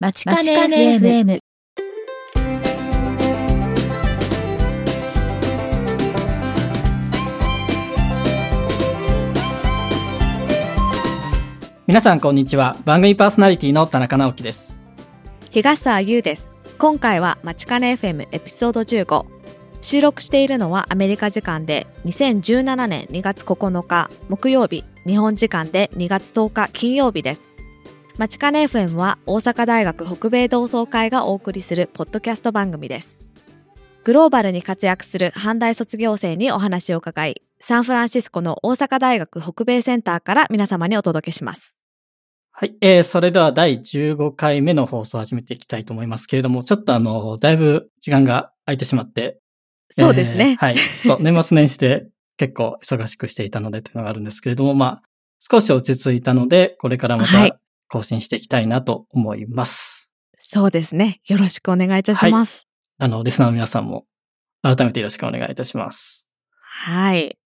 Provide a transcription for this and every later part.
まちかね FM。皆さんこんにちは。番組パーソナリティの田中直樹です。東沢優です。今回はまちかね FM エピソード15収録しているのはアメリカ時間で2017年2月9日木曜日日本時間で2月10日金曜日ですまちかね FM は大阪大学北米同窓会がお送りするポッドキャスト番組ですグローバルに活躍する阪大卒業生にお話を伺いサンフランシスコの大阪大学北米センターから皆様にお届けしますはい、えー、それでは第15回目の放送を始めていきたいと思いますけれども、ちょっとあの、だいぶ時間が空いてしまって。そうですねえーはい。ちょっと年末年始で 結構忙しくしていたのでというのがあるんですけれども、まあ、少し落ち着いたので、これからまはいた更新していきたいなと思います。そうですねよろしくお願いいたしますあの、リスナーの皆さんも改めてよろしくお願いいたします。はい。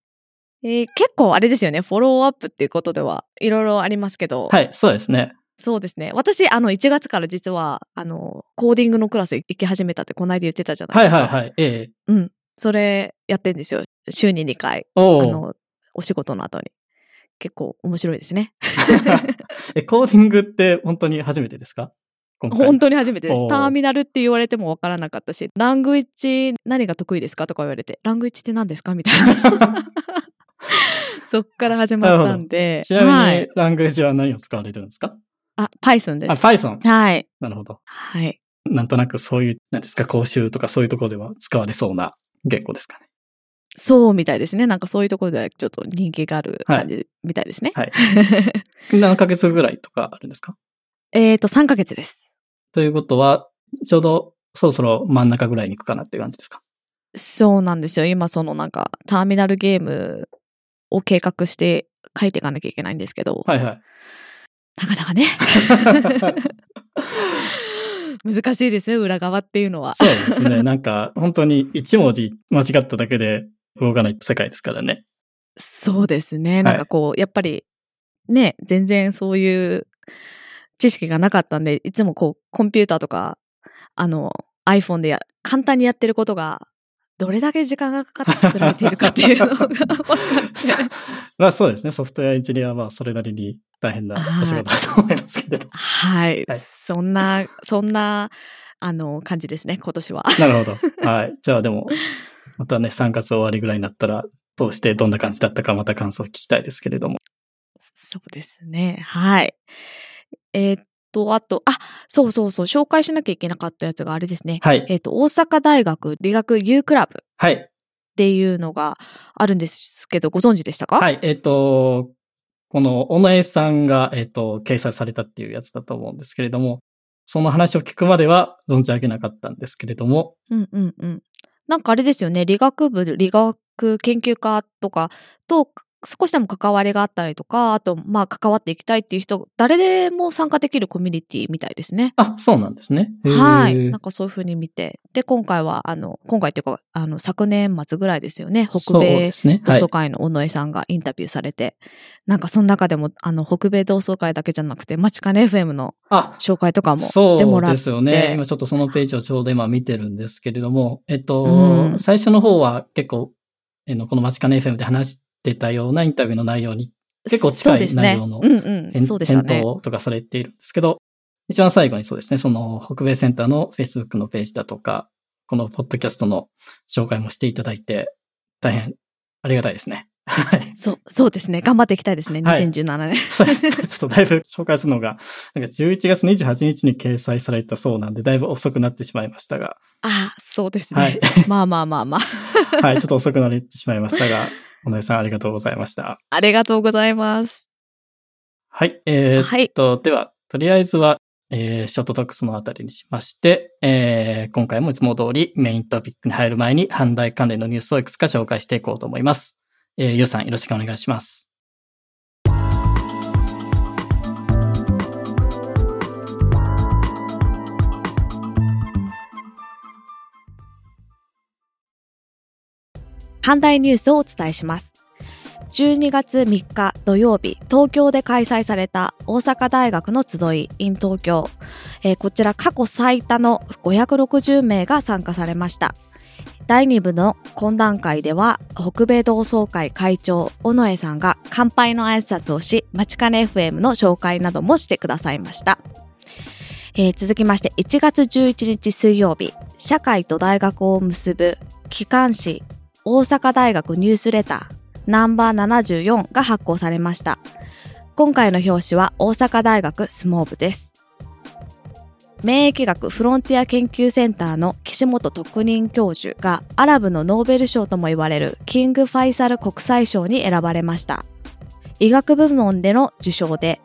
えー結構あれですよね、フォローアップっていうことではいろいろありますけど、はい、そうですね。そうですね。私、あの、1月から実は、あの、コーディングのクラス行き始めたってこの間言ってたじゃないはいですか。はいはい。ええうん。それやってんですよ。週に2回。あおーの、お仕事の後に。結構面白いですね。え、コーディングって本当に初めてですか？本当に初めてです。ターミナルって言われてもわからなかったし、ラングイッチ何が得意ですか？とか言われて、ラングイッチって何ですか？みたいな。そっから始まったんで。ちなみに、はい。ラングエージは何を使われてるんですか？あ、Python であ、す。Python。はい。なるほど。はい。なんとなくそういう、なんですか、講習とかそういうところでは使われそうな言語ですかね。そうみたいですね。なんかそういうところではちょっと人気がある感じみたいですね。はい。何ヶ月ぐらいとかあるんですか？えっと、3ヶ月です。ということは、ちょうどそろそろ真ん中ぐらいに行くかなっていう感じですか？そうなんですよ。今そのなんかターミナルゲームを計画して書いていかなきゃいけないんですけど、はいはい。なかなかね、難しいですよ、裏側っていうのは。そうですね。なんか、本当に一文字間違っただけで動かない世界ですからね。そうですね。なんかこう、やっぱりね、全然そういう知識がなかったんで、いつもこう、コンピューターとか、あの、iPhone でや簡単にやってることが、どれだけ時間がかかって作られているかっていうのが。まあそうですね。ソフトウェアエンジニアはまあそれなりに大変なお仕事だと思いますけれど。はい、はいそんな、そんな、あの、感じですね、今年は。なるほど。はい。じゃあでも、またね、3月終わりぐらいになったら、通してどんな感じだったかまた感想を聞きたいですけれども。そうですね。はい。えーっと、あと、あ、そうそうそう、紹介しなきゃいけなかったやつがあれですね。はい。えーっと、大阪大学理学 U クラブっはい。ていうのがあるんですけど、ご存知でしたか？はい。えっ、と、この、小野江さんが、えっ、と、掲載されたっていうやつだと思うんですけれども、その話を聞くまでは存じ上げなかったんですけれども、うんうんうん。なんかあれですよね、理学部、理学研究科とかと少しでも関わりがあったりとか、あと、まあ、関わっていきたいっていう人、誰でも参加できるコミュニティみたいですね。あ、そうなんですね。はい。なんかそういうふうに見て。で、今回は、あの、今回っていうか、あの、昨年末ぐらいですよね。北そう米同窓。会の尾上さんがインタビューされて、なんかその中でも、あの、北米同窓会だけじゃなくて、マチカネ FM のあ、紹介とかもそうしてもらって。ですよね。今ちょっとそのページをちょうど今見てるんですけれども、えっと、うん最初の方は結構、このマチカネ FM で話してたようなインタビューの内容に結構近い内容の。返そうでしたね返。答とかされているんですけど、一番最後にそうですね、その北米センターの Facebook のページだとか、このポッドキャストの紹介もしていただいて、大変ありがたいですね。はい。そう、そうですね。頑張っていきたいですね。はい2017年。そうですね。ちょっとだいぶ紹介するのが、なんか11月28日に掲載されたそうなんで、だいぶ遅くなってしまいましたが、ああ、そうですね。はい まあまあまあまあ。はい、ちょっと遅くなってしまいましたが、小野井さんありがとうございました。ありがとうございます。はい、えーっはい。と、では、とりあえずは、えーショートトークスのあたりにしまして、えー今回もいつも通りメイントピックに入る前に、阪大関連のニュースをいくつか紹介していこうと思います。えーゆうさんよろしくお願いします。阪大ニュースをお伝えします。12月3日土曜日、東京で開催された大阪大学の集い in 東京。えーこちら過去最多の560名が参加されました。第2部の懇談会では、北米同窓会会長、尾上さんが乾杯の挨拶をし、まちかね FM の紹介などもしてくださいました。えー続きまして、1月11日水曜日、社会と大学を結ぶ機関誌、大阪大学ニュースレター、ナンバー74が発行されました。今回の表紙は大阪大学相撲部です。免疫学フロンティア研究センターの岸本特任教授がアラブのノーベル賞とも言われるキング・ファイサル国際賞に選ばれました。医学部門での受賞で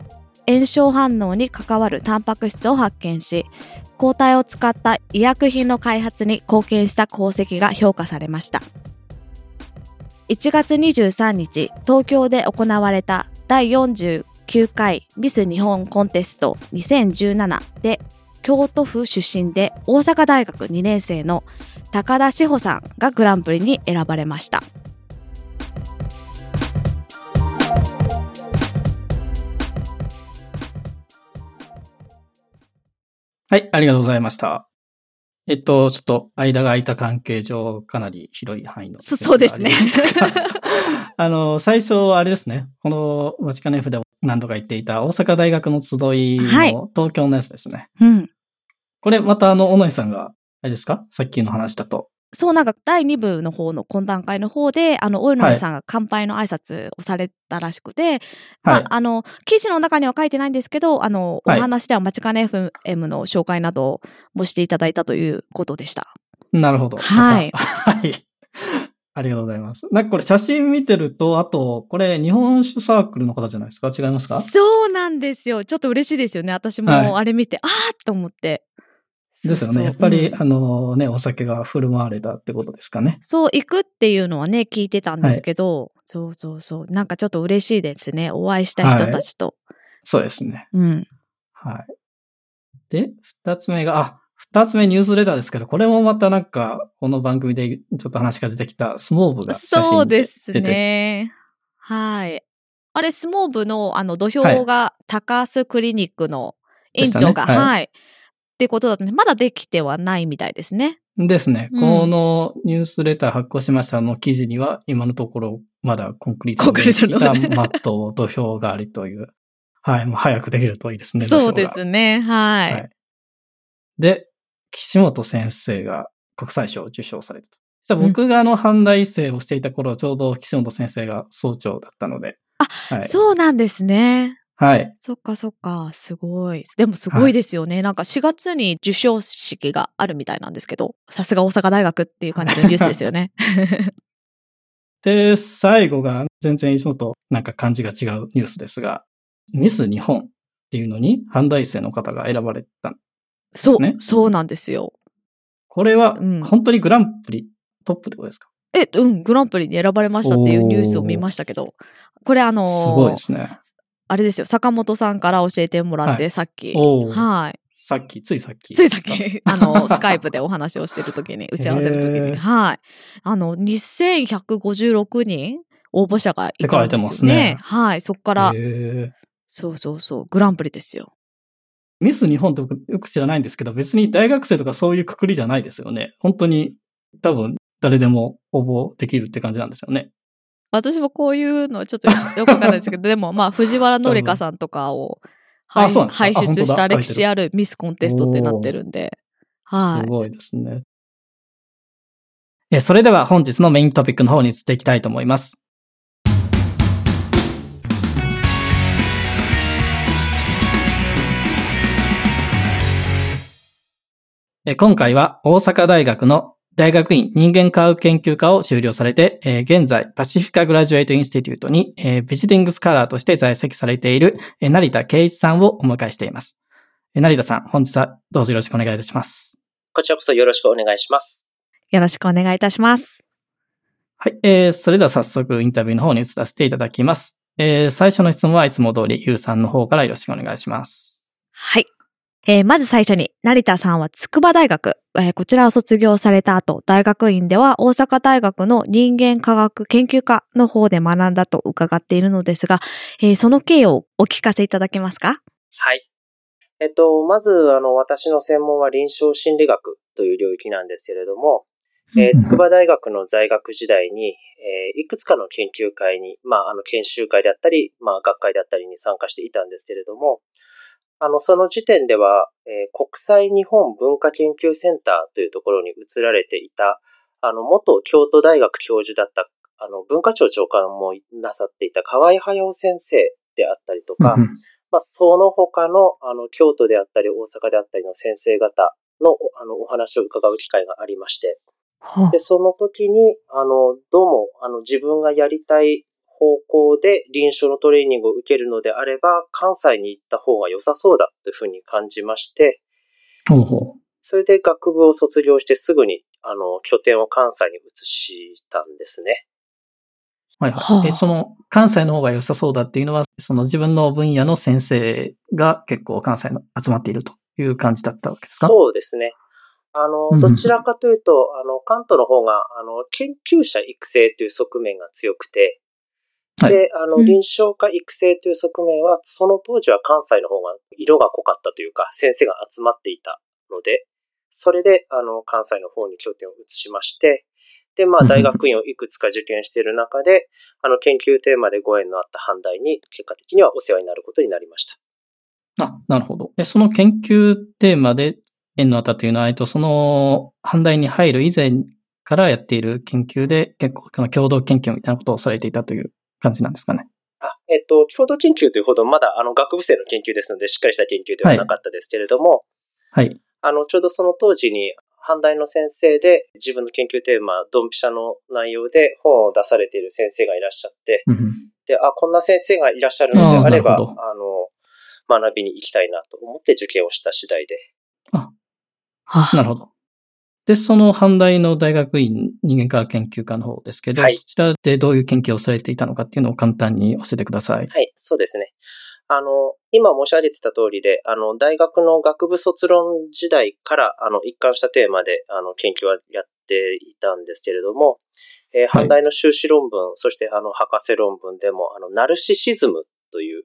炎症反応に関わるタンパク質を発見し抗体を使った医薬品の開発に貢献した功績が評価されました1月23日東京で行われた第49回ミス日本コンテスト2017で京都府出身で大阪大学2年生の高田志保さんがグランプリに選ばれましたはい、ありがとうございました。えっと、ちょっと間が空いた関係上、かなり広い範囲の。そそうですね あの、最初はあれですね。このワチカネフで何度か言っていた大阪大学の集いはいの東京のやつですね。うんこれまたあの、小野井さんが、あれですか？さっきの話だと。そうなんか第2部の方の懇談会の方であの大野さんが乾杯の挨拶をされたらしくて、まはいあ、あの記事の中には書いてないんですけどあの、はいお話ではまちかね FM の紹介などもしていただいたということでした。なるほど。はい はい。ありがとうございます。なんかこれ写真見てると、あと、これ日本酒サークルの方じゃないですか？違いますか？そうなんですよちょっと嬉しいですよね私はいもあれ見て、あーっと思って。ですよね。やっぱり、うんあのね、お酒が振る舞われたってことですかね。そう行くっていうのはね聞いてたんですけど、そうそうそうなんかちょっと嬉しいですねお会いした人たちと。そうですね。うんはい。で、二つ目が、あ、二つ目ニュースレターですけど、これもまたなんか、この番組でちょっと話が出てきたスモーブが写真そうですね。はい。あれ、相撲部のあの土俵が高須クリニックの院長が、はいはい。っていうことだったね。まだできてはないみたいですね。ですね。うんこのニュースレター発行しましたの記事には、今のところまだコンクリートでできたマット、土俵がありという。はい。もう早くできるといいですね。そうですね。はい。はいで、岸本先生が国際賞を受賞されたと。実は僕があの、阪大生をしていた頃、ちょうど岸本先生が総長だったので。あはい。そうなんですね。はい。そっかそっか。すごい。でもすごいですよね。なんか4月に授賞式があるみたいなんですけど、さすが大阪大学っていう感じのニュースですよね。で、最後が全然いつもとなんか感じが違うニュースですが、ミス日本っていうのに阪大生の方が選ばれた。そう、ですねそうなんですよ。これはうん本当にグランプリトップってことですか、え、うん、グランプリに選ばれましたっていうニュースを見ましたけど、これあのーすごいですね。あれですよ、坂本さんから教えてもらって、はいさっき。はい。さっき、ついさっきついさっ。き、あの、スカイプでお話をしてるときに、打ち合わせのときに、はい。あの、2156人応募者がいたんって書いてでますすねね。はい。そこから、そうそうそう、グランプリですよ。ミス日本って僕よく知らないんですけど、別に大学生とかそういうくくりじゃないですよね。本当に多分誰でも応募できるって感じなんですよね。私もこういうのはちょっとよくわかんないですけど、でもまあ、藤原紀香さんとかを輩出した歴史あるミスコンテストってなってるんで、はい。すごいですね。えそれでは本日のメイントピックの方に移っていきたいと思います。え今回は大阪大学の大学院人間科学研究科を修了されて、えー現在パシフィカグラジュエイトインスティテュートに、えービジティングスカラーとして在籍されている、えー成田圭一さんをお迎えしています。えー成田さん、本日はどうぞよろしくお願いいたします。こちらこそよろしくお願いします。よろしくお願いいたします。はい。えー、それでは早速インタビューの方に移らせていただきます。えー、最初の質問はいつも通り、ゆうさんの方からよろしくお願いします。はい。えーまず最初に、成田さんは筑波大学、えーこちらを卒業された後、大学院では大阪大学の人間科学研究科の方で学んだと伺っているのですが、えーその経緯をお聞かせいただけますか？はい。えっと、まず、あの、私の専門は臨床心理学という領域なんですけれども、えー筑波大学の在学時代に、えーいくつかの研究会に、まあ、あの、研修会であったり、まあ、学会であったりに参加していたんですけれども、あの、その時点では、えー国際日本文化研究センターというところに移られていた、あの、元京都大学教授だった、あの、文化庁長官もなさっていた河合駿先生であったりとか、まあ、その他の、あの、京都であったり、大阪であったりの先生方の、あの、お話を伺う機会がありまして、で、その時に、あの、どうも、あの、自分がやりたい方向で臨床のトレーニングを受けるのであれば、関西に行った方が良さそうだというふうに感じまして、ほうほそれで学部を卒業してすぐに、あの、拠点を関西に移したんですね。う。はいは。はいあえ、その、関西の方が良さそうだっていうのは、その自分の分野の先生が結構関西の集まっているという感じだったわけですか？そうですね。あの、どちらかというと、あの、関東の方が、あの、研究者育成という側面が強くて、はいで、あの、うん臨床家育成という側面は、その当時は関西の方が色が濃かったというか、先生が集まっていたので、それで、あの、関西の方に拠点を移しまして、で、まあ、大学院をいくつか受験している中で、あの、研究テーマでご縁のあった阪大に、結果的にはお世話になることになりました。あ、なるほど。え、その研究テーマで縁のあったというのは、えっと、その、阪大に入る以前からやっている研究で、結構、この共同研究みたいなことをされていたという感じなんですかね。あえっと、共同研究というほど、まだあの学部生の研究ですので、しっかりした研究ではなかったですけれども、はい。あの、ちょうどその当時に、阪大の先生で自分の研究テーマ、ドンピシャの内容で本を出されている先生がいらっしゃって、うんうんで、あ、こんな先生がいらっしゃるのであれば、あの、学びに行きたいなと思って受験をした次第で。はなるほど。で、その阪大の大学院人間科学研究科の方ですけど、はいそちらでどういう研究をされていたのかっていうのを簡単に教えてください。はい、そうですね。あの、今申し上げてた通りで、あの、大学の学部卒論時代から、あの、一貫したテーマで、あの、研究はやっていたんですけれども、えーはい阪大の修士論文、そしてあの、博士論文でも、あの、ナルシシズムという、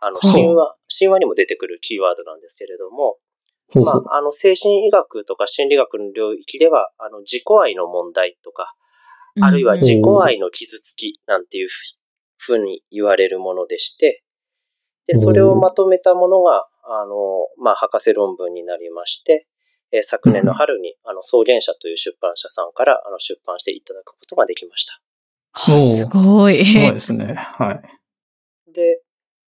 あの、神話、神話にも出てくるキーワードなんですけれども、まあ、あの、精神医学とか心理学の領域では、あの、自己愛の問題とか、あるいはうん自己愛の傷つきなんていうふうに言われるものでして、で、それをまとめたものが、あの、まあ、博士論文になりまして、えー昨年の春に、あの、草原社という出版社さんから、あの、出版していただくことができました。はすごい。すごい ですね。はい。で、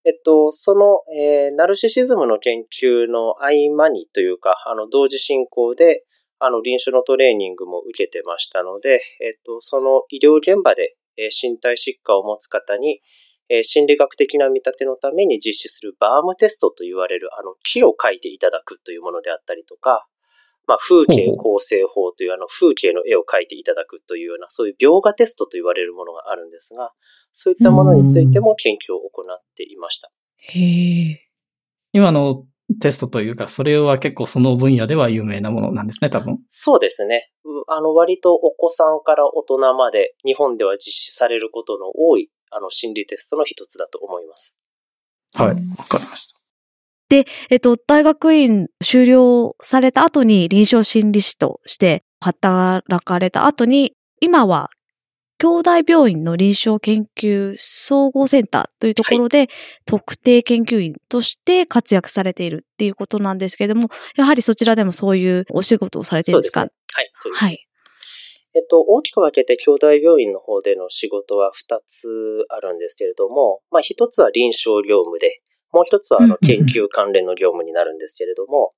えっと、その、えーナルシシズムの研究の合間にというか、あの、同時進行で、あの、臨床のトレーニングも受けてましたので、えっと、その医療現場で、えー身体疾患を持つ方に、えー心理学的な見立てのために実施するバームテストと言われる、あの、木を描いていただくというものであったりとか、まあ、風景構成法というあの風景の絵を描いていただくというような、そういう描画テストと言われるものがあるんですが、そういったものについても研究を行っていました。へえ。今のテストというか、それは結構その分野では有名なものなんですね、多分。そうですね。うんあの、割とお子さんから大人まで日本では実施されることの多い、あの、心理テストの一つだと思います。はい。わうんかりました。えっと、大学院修了された後に臨床心理士として働かれた後に、今は兄弟病院の臨床研究総合センターというところで、特定研究員として活躍されているっていうことなんですけれども、やはりそちらでもそういうお仕事をされているんですか？ね。はい、そうです。はい。えっと、大きく分けて兄弟病院の方での仕事は2つあるんですけれども、まあ1つは臨床業務で、もう1つはあの研究関連の業務になるんですけれども、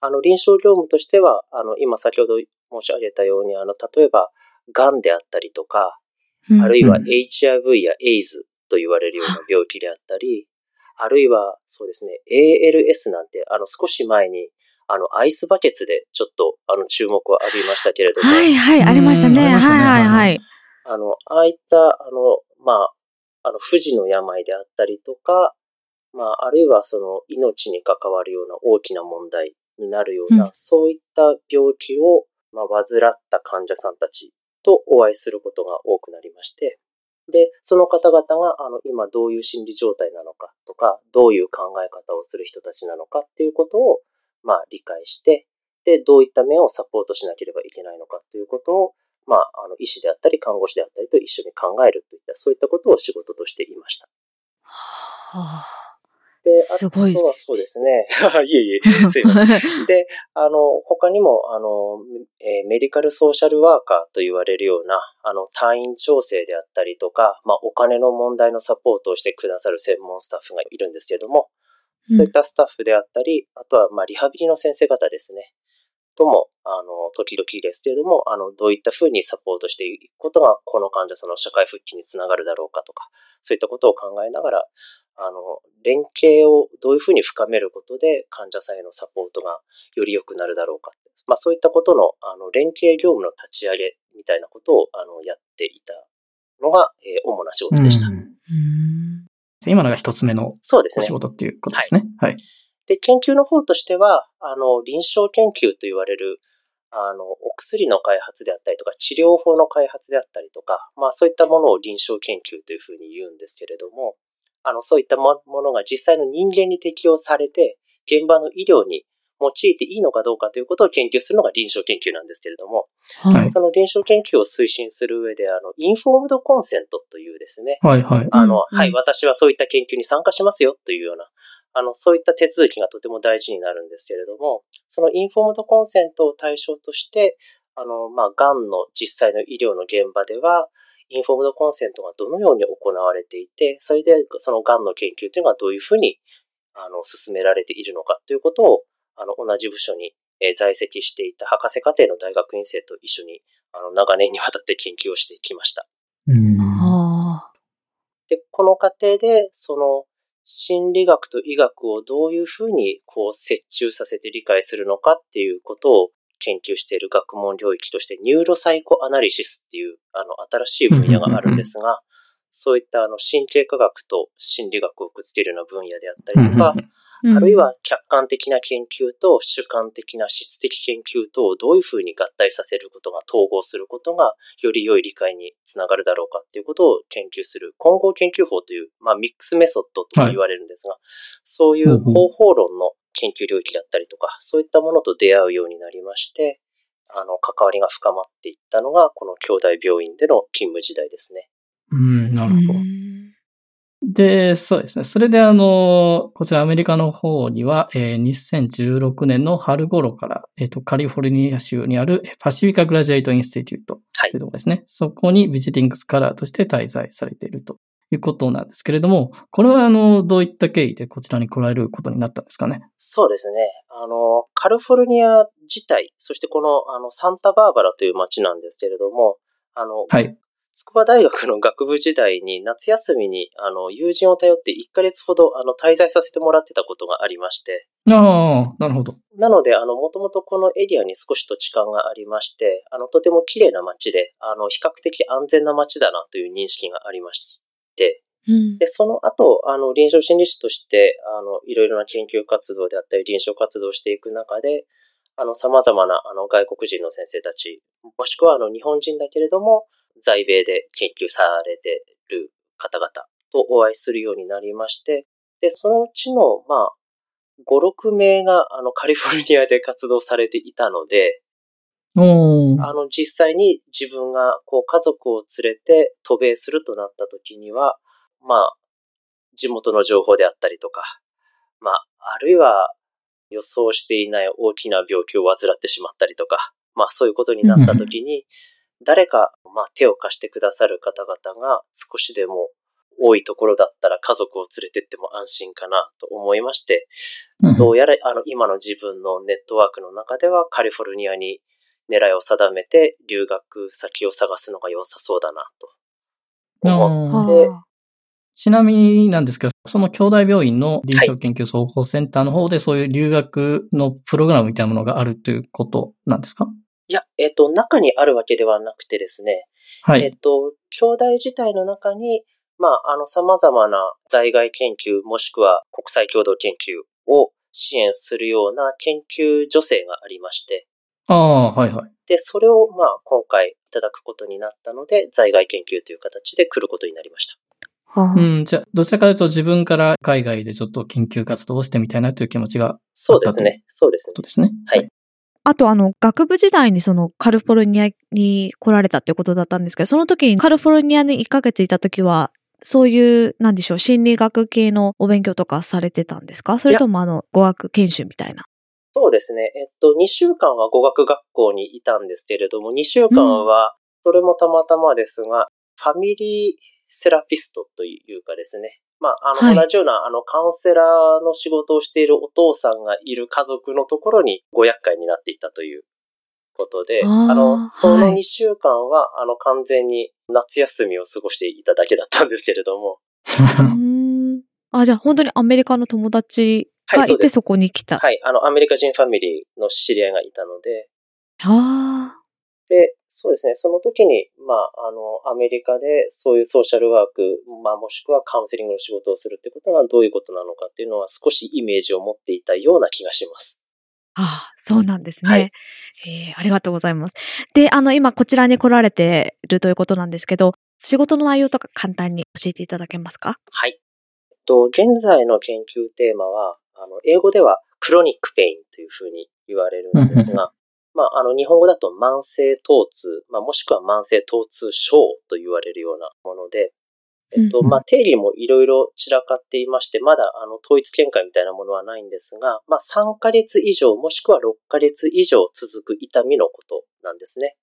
あの臨床業務としては、あの今先ほど申し上げたように、あの例えば、癌であったりとか、あるいはうん。HIV や AIDS と言われるような病気であったり、あ。るいはそうですね、ALS なんて、あの少し前に、あのアイスバケツでちょっとあの注目を浴びましたけれども、はいはい、ありましたね。うんありましたねはい。はいはい。あの、ああいった、あの、まあ、あの、不治の病であったりとか、まあ、あるいはその命に関わるような大きな問題になるような、うん。そういった病気を、まあ、患った患者さんたちとお会いすることが多くなりまして、で、その方々が、あの、今どういう心理状態なのかとか、どういう考え方をする人たちなのかっていうことを、まあ、理解して、で、どういった面をサポートしなければいけないのかということを、まあ、あの、医師であったり、看護師であったりと一緒に考えるといった、そういったことを仕事としていました。はで、すごいあとはそうですね。いえいえ、すいません。で、あの、他にも、あの、えーメディカルソーシャルワーカーと言われるような、あの、退院調整であったりとか、まあ、お金の問題のサポートをしてくださる専門スタッフがいるんですけれども、そういったスタッフであったり、あとは、まあ、リハビリの先生方ですね。とも、あの、時々ですけれども、あの、どういったふうにサポートしていくことが、この患者さんの社会復帰につながるだろうかとか、そういったことを考えながら、あの、連携をどういうふうに深めることで患者さんへのサポートがより良くなるだろうか。まあそういったことの、あの、連携業務の立ち上げみたいなことを、あの、やっていたのが、えー主な仕事でした。今のが一つ目のそうですねお仕。事っていうことですね。はい。で、研究の方としては、あの、臨床研究と言われる、あの、お薬の開発であったりとか、治療法の開発であったりとか、まあそういったものを臨床研究というふうに言うんですけれども、あの、そういったもものが実際の人間に適用されて、現場の医療に用いていいのかどうかということを研究するのが臨床研究なんですけれども、はい。その臨床研究を推進する上で、あの、インフォームドコンセントというですね、はいはい。あの、うん。はい、私はそういった研究に参加しますよというような、あの、そういった手続きがとても大事になるんですけれども、そのインフォームドコンセントを対象として、あの、まあ、癌の実際の医療の現場では、インフォームドコンセントがどのように行われていて、それでその癌の研究というのがどういうふうに、あの、進められているのかということを、あの、同じ部署に、えー在籍していた博士課程の大学院生と一緒に、あの、長年にわたって研究をしてきました。うんはあで、この過程で、その、心理学と医学をどういうふうに、こう、折衷させて理解するのかっていうことを研究している学問領域として、 neuropsychoanalysis っていう、あの、新しい分野があるんですが、そういった、あの、神経科学と心理学をくっつけるような分野であったりとか、あるいは客観的な研究と主観的な質的研究とをどういうふうに合体させることが統合することがより良い理解につながるだろうかっていうことを研究する混合研究法という、まあ mixed method と言われるんですが、そういう。方法論の研究領域だったりとか、そういったものと出会うようになりまして、あの、関わりが深まっていったのが、この京大病院での勤務時代ですね。うん、なるほど。うんで、そうですね。それであの、こちらアメリカの方には、えー2016年の春頃から、えっ、と、カリフォルニア州にある Pacifica Graduate Institute はいというところですね。そこに visiting scholar として滞在されているということなんですけれども、これはあの、どういった経緯でこちらに来られることになったんですかね？そうですね。あの、カリフォルニア自体、そしてこの、あの、サンタバーバラという街なんですけれども、あの、はい。筑波大学の学部時代に夏休みに、あの、友人を頼って1ヶ月ほど、あの、滞在させてもらってたことがありまして、ああ、なるほど。なので、あの、もともとこのエリアに少し土地勘がありまして、あの、とても綺麗な街で、あの、比較的安全な街だなという認識がありまして、うん。で、その後、あの、臨床心理士として、あの、いろいろな研究活動であったり、臨床活動をしていく中で、あの、様々な、あの、外国人の先生たち、もしくは、あの、日本人だけれども、在米で研究されている方々とお会いするようになりまして、で、そのうちの、まあ、5、6名が、あの、カリフォルニアで活動されていたので、あの、実際に自分が、こう、家族を連れて渡米するとなった時には、まあ、地元の情報であったりとか、まあ、あるいは予想していない大きな病気を患ってしまったりとか、まあそういうことになった時に、誰か、まあ手を貸してくださる方々が少しでも多いところだったら家族を連れてっても安心かなと思いまして、うん。どうやらあの今の自分のネットワークの中ではカリフォルニアに狙いを定めて留学先を探すのが良さそうだなと。思って、はあちなみになんですけど、その兄弟病院の臨床研究総合センターの方でそういう留学のプログラムみたいなものがあるということなんですか？いや、えっ、と、中にあるわけではなくてですね、はい。えっと、兄弟自体の中に、まあ、あの、様々な在外研究もしくは国際共同研究を支援するような研究助成がありまして、ああ、はいはい。で、それを、まあ、今回いただくことになったので、在外研究という形で来ることになりました。はあうん、じゃあ、どちらかというと自分から海外でちょっと研究活動をしてみたいなという気持ちが、そうですね。そうですねそう。ですね。はい。あと、あの、学部時代にそのカリフォルニアに来られたってことだったんですけど、その時にカリフォルニアに1ヶ月いた時は、そういう、なんでしょう、心理学系のお勉強とかされてたんですか？それともあの、語学研修みたいな？そうですね。えっと、2週間は語学学校にいたんですけれども、2週間は、それもたまたまですが、ファミリーセラピストというかですね。まあ、あの、はい同じような、あの、カウンセラーの仕事をしているお父さんがいる家族のところにご厄介になっていたということで、あーあの、そのはい2週間は、あの、完全に夏休みを過ごしていただけだったんですけれども。あ、じゃあ本当にアメリカの友達がはいてそこに来た。はい、あの、アメリカ人ファミリーの知り合いがいたので、ああ。で、そうですね、その時に、まあ、あの、アメリカでそういうソーシャルワーク、まあ、もしくはカウンセリングの仕事をするってことがどういうことなのかっていうのは少しイメージを持っていたような気がします。ああ、そうなんですね。はいえーありがとうございます。で、あの、今こちらに来られてるということなんですけど、仕事の内容とか簡単に教えていただけますか？はい。えっと、現在の研究テーマは、あの、英語ではクロニックペインというふうに言われるんですが、まあ、あの、日本語だと慢性疼痛、まあ、もしくは慢性疼痛症と言われるようなもので、えっと、うんまあ、定義もいろいろ散らかっていまして、まだ、あの、統一見解みたいなものはないんですが、まあ、3ヶ月以上、もしくは6ヶ月以上続く痛みのことなんですね。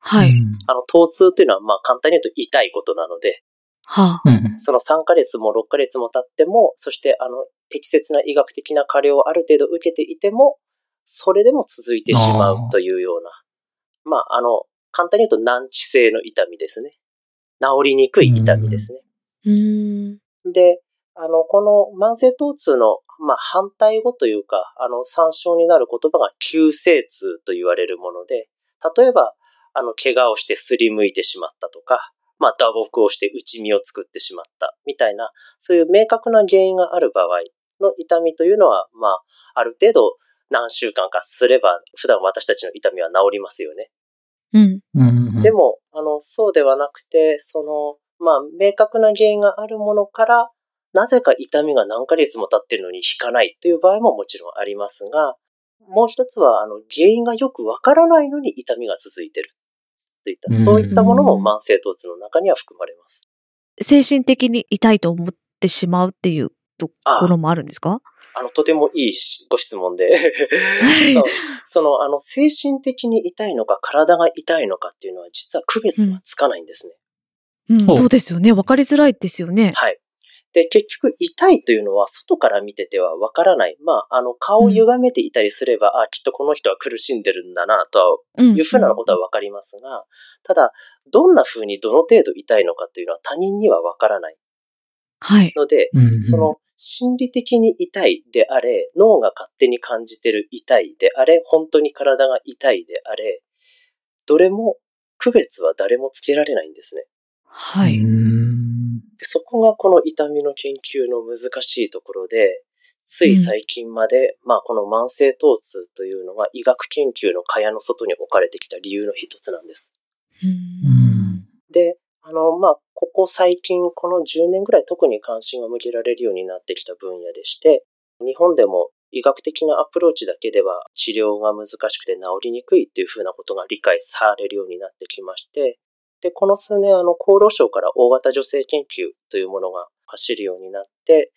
はい。うんあの、疼痛っていうのは、まあ、簡単に言うと痛いことなので、はあ。うんその3ヶ月も6ヶ月も経っても、そしてあの、適切な医学的な加療をある程度受けていても、それでも続いてしまうというような、まあ、あの、簡単に言うと難治性の痛みですね。治りにくい痛みですね。で、あの、この慢性疼痛の、まあ、反対語というか、あの、参照になる言葉が急性痛と言われるもので、例えば、あの、怪我をしてすりむいてしまったとか、まあ、打撲をして内身を作ってしまった、みたいな、そういう明確な原因がある場合の痛みというのは、まあ、ある程度何週間かすれば、普段私たちの痛みは治りますよね。うん。うんでも、あの、そうではなくて、その、まあ、明確な原因があるものから、なぜか痛みが何ヶ月も経ってるのに引かないという場合ももちろんありますが、もう一つは、あの、原因がよくわからないのに痛みが続いてる。といった、うんそういったものも慢性疼痛の中には含まれます。精神的に痛いと思ってしまうっていうところもあるんですか？あの、とてもいいしご質問で。そうその、あの、精神的に痛いのか、体が痛いのかっていうのは、実は区別がつかないんですね。うん、ほうそうですよね。わかりづらいですよね。はい。で、結局、痛いというのは、外から見ててはわからない。まあ、あの、顔を歪めていたりすれば、あ、きっとこの人は苦しんでるんだな、というふうなことはわかりますが、ただ、どんな風にどの程度痛いのかというのは他人にはわからないはい。ので、うんその、心理的に痛いであれ、脳が勝手に感じてる痛いであれ、本当に体が痛いであれ、どれも区別は誰もつけられないんですね。はい。うんでそこがこの痛みの研究の難しいところで、つい最近まで、まあこの慢性疼痛というのが医学研究の蚊帳の外に置かれてきた理由の一つなんです。ううんんで、あの、まあ、ここ最近、この10年ぐらい特に関心が向けられるようになってきた分野でして、日本でも医学的なアプローチだけでは治療が難しくて治りにくいっていうふうなことが理解されるようになってきまして、で、この数年、あの、厚労省から大型女性研究というものが走るようになって、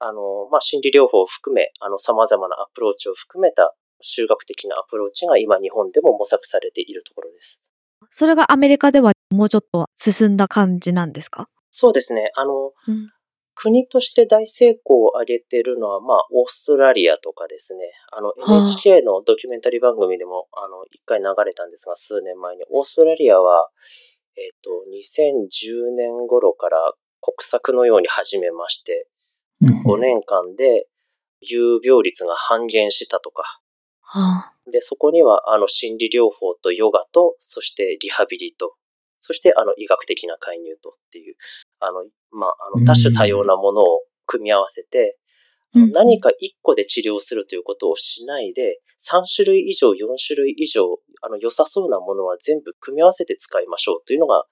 あの、まあ、心理療法を含め、あの、様々なアプローチを含めた修学的なアプローチが今日本でも模索されているところです。それがアメリカではもうちょっと進んだ感じなんですか？そうですね。あの、うん。国として大成功を上げているのは、まあ、オーストラリアとかですね。あの、はあ NHK のドキュメンタリー番組でも、あの、一回流れたんですが、数年前に。オーストラリアは、えっ、と、2010年頃から国策のように始めまして、5年間で、有病率が半減したとか。はあ。で、そこには、あの、心理療法とヨガと、そしてリハビリと、そして、あの、医学的な介入とっていう、あの、まあ、あの、多種多様なものを組み合わせて、うん何か1個で治療するということをしないで、3種類以上、4種類以上、あの、良さそうなものは全部組み合わせて使いましょうというのが、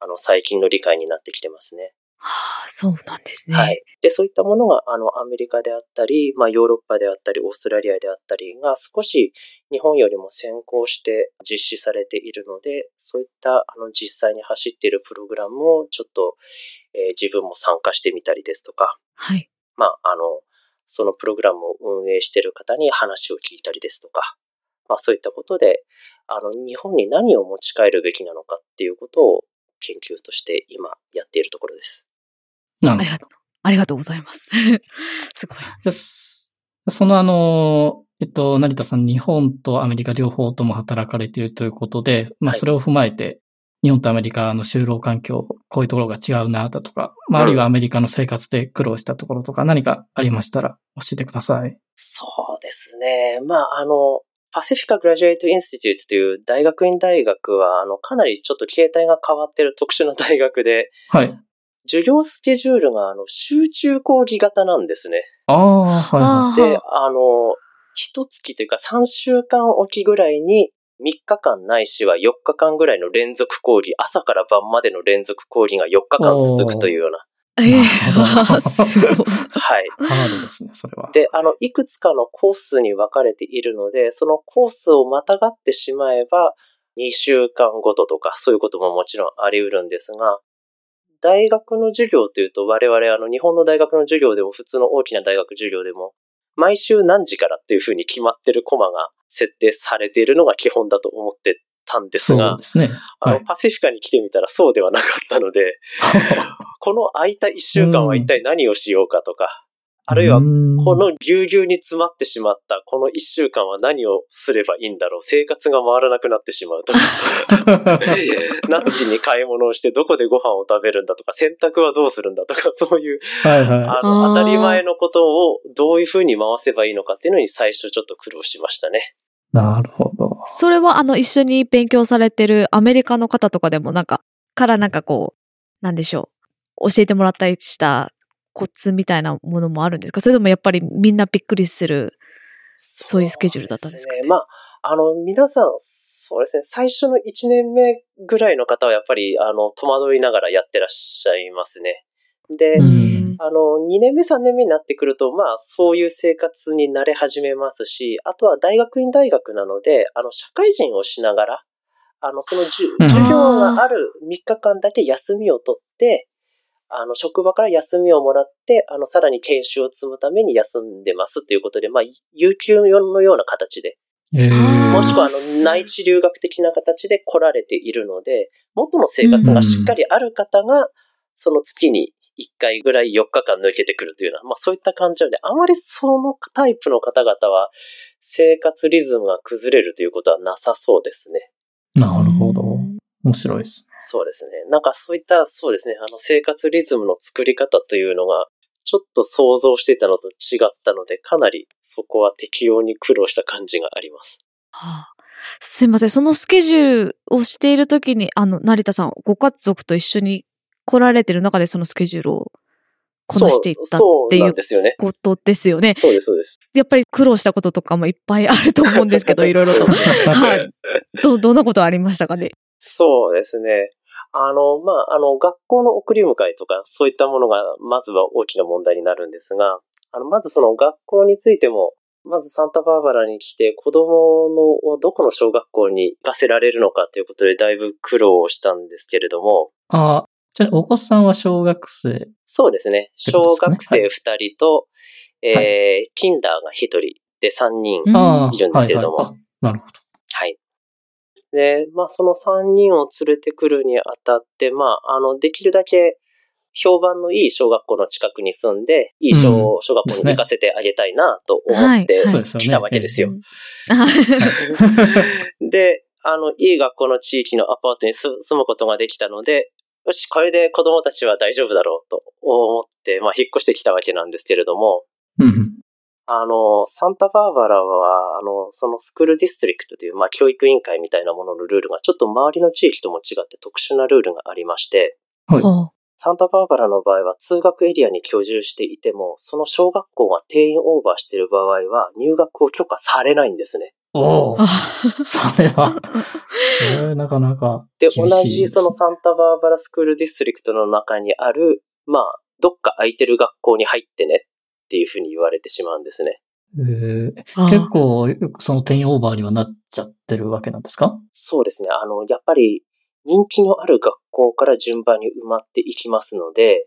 あの、最近の理解になってきてますね。はあ、そうなんですね。はい。で、そういったものが、あの、アメリカであったり、まあ、ヨーロッパであったり、オーストラリアであったりが少し日本よりも先行して実施されているので、そういった、あの、実際に走っているプログラムをちょっと、えー自分も参加してみたりですとか、はい。まあ、あの、そのプログラムを運営している方に話を聞いたりですとか、まあ、そういったことで、あの、日本に何を持ち帰るべきなのかっていうことを研究として今やっているところです。なるほどありがとう。ございます。すごい。そそのあの、えっと、成田さん、日本とアメリカ両方とも働かれているということで、まあ、はいそれを踏まえて、日本とアメリカの就労環境、こういうところが違うな、だとか、まあ、あるいはアメリカの生活で苦労したところとか、何かありましたら教えてください。そうですね。まあ、あの、パシフィカ・グラジュエイト・インスティテュートという大学院大学は、あの、かなりちょっと形態が変わってる特殊な大学で、はい。授業スケジュールが、あの、集中講義型なんですね。ああ、はいはあで、あの、一月というか3週間おきぐらいに3日間ないしは4日間ぐらいの連続講義、朝から晩までの連続講義が4日間続くというような。ええすごい。はい。い。ハードですね、それは。で、あの、いくつかのコースに分かれているので、そのコースをまたがってしまえば、2週間ごととか、そういうことももちろんあり得るんですが、大学の授業というと、我々、あの、日本の大学の授業でも、普通の大きな大学授業でも、毎週何時からっていうふうに決まってるコマが設定されているのが基本だと思ってたんですがそうで、すね。あの、はい。パシフィカに来てみたらそうではなかったので、この空いた1週間は一体何をしようかとか、あるいはこのぎゅうぎゅうに詰まってしまったこの一週間は何をすればいいんだろう生活が回らなくなってしまうとか、何時に買い物をしてどこでご飯を食べるんだとか、洗濯はどうするんだとか、そういう、はいはい。あの、当たり前のことをどういうふうに回せばいいのかっていうのに最初ちょっと苦労しましたね。なるほど。それはあの一緒に勉強されてるアメリカの方とかでもなんか、からなんかこう、なんでしょう。教えてもらったりしたコツみたいなものもあるんですか？それともやっぱりみんなびっくりする。そういうスケジュールだったんですか？ねそうね。まあ、あの、皆さん、そうですね、最初の1年目ぐらいの方はやっぱり、あの、戸惑いながらやってらっしゃいますね。で、うんあの、2年目、3年目になってくると、まあ、そういう生活に慣れ始めますし、あとは大学院大学なので、あの、社会人をしながら、あの、その授業がある3日間だけ休みを取って、あの、職場から休みをもらって、あの、さらに研修を積むために休んでますっていうことで、まあ、有給のような形で、えーもしくは、あすの、内地留学的な形で来られているので、元の生活がしっかりある方が、その月に1回ぐらい4日間抜けてくるというような、まあそういった感じなので、あまりそのタイプの方々は、生活リズムが崩れるということはなさそうですね。なるほど。面白いですね。そうですね。なんかそういった、そうですね、あの生活リズムの作り方というのが、ちょっと想像していたのと違ったので、かなりそこは適用に苦労した感じがあります。はあすいません。そのスケジュールをしているときに、あの、成田さん、ご家族と一緒に来られてる中でそのスケジュールをこなしていったっていうなんですよね。ことですよね。そうです、そうです。やっぱり苦労したこととかもいっぱいあると思うんですけど、いろいろと。はい。ど、どんなことありましたかね？そうですね。あの、まあ、あの、学校の送り迎えとか、そういったものが、まずは大きな問題になるんですが、あの、まずその学校についても、まずサンタバーバラに来て、子供のをどこの小学校に行かせられるのかということで、だいぶ苦労をしたんですけれども、ああ、じゃあ、お子さんは小学生？そうですね。小学生二人と、えー、キンダーが一人で三人いるんですけれどもはいはいあなるほど。はい。で、まあ、その3人を連れてくるにあたって、まあ、あの、できるだけ評判のいい小学校の近くに住んで、いい小,、うん小学校に行かせてあげたいなと思って来たわけですよ。はい。で、あの、いい学校の地域のアパートに住住むことができたので、よし、これで子供たちは大丈夫だろうと思って、まあ、引っ越してきたわけなんですけれども、うん。あの、サンタバーバラは、あの、そのスクールディストリクトという、まあ、教育委員会みたいなもののルールが、ちょっと周りの地域とも違って特殊なルールがありまして、はいはサンタバーバラの場合は通学エリアに居住していても、その小学校が定員オーバーしている場合は入学を許可されないんですね。お。それは、えー、なかなかで、厳しい同じそのサンタバーバラスクールディストリクトの中にある、まあ、どっか空いてる学校に入ってねっていうふうに言われてしまうんですね。えーあ結構、その定員オーバーにはなっちゃってるわけなんですか？そうですね。あの、やっぱり人気のある学校から順番に埋まっていきますので、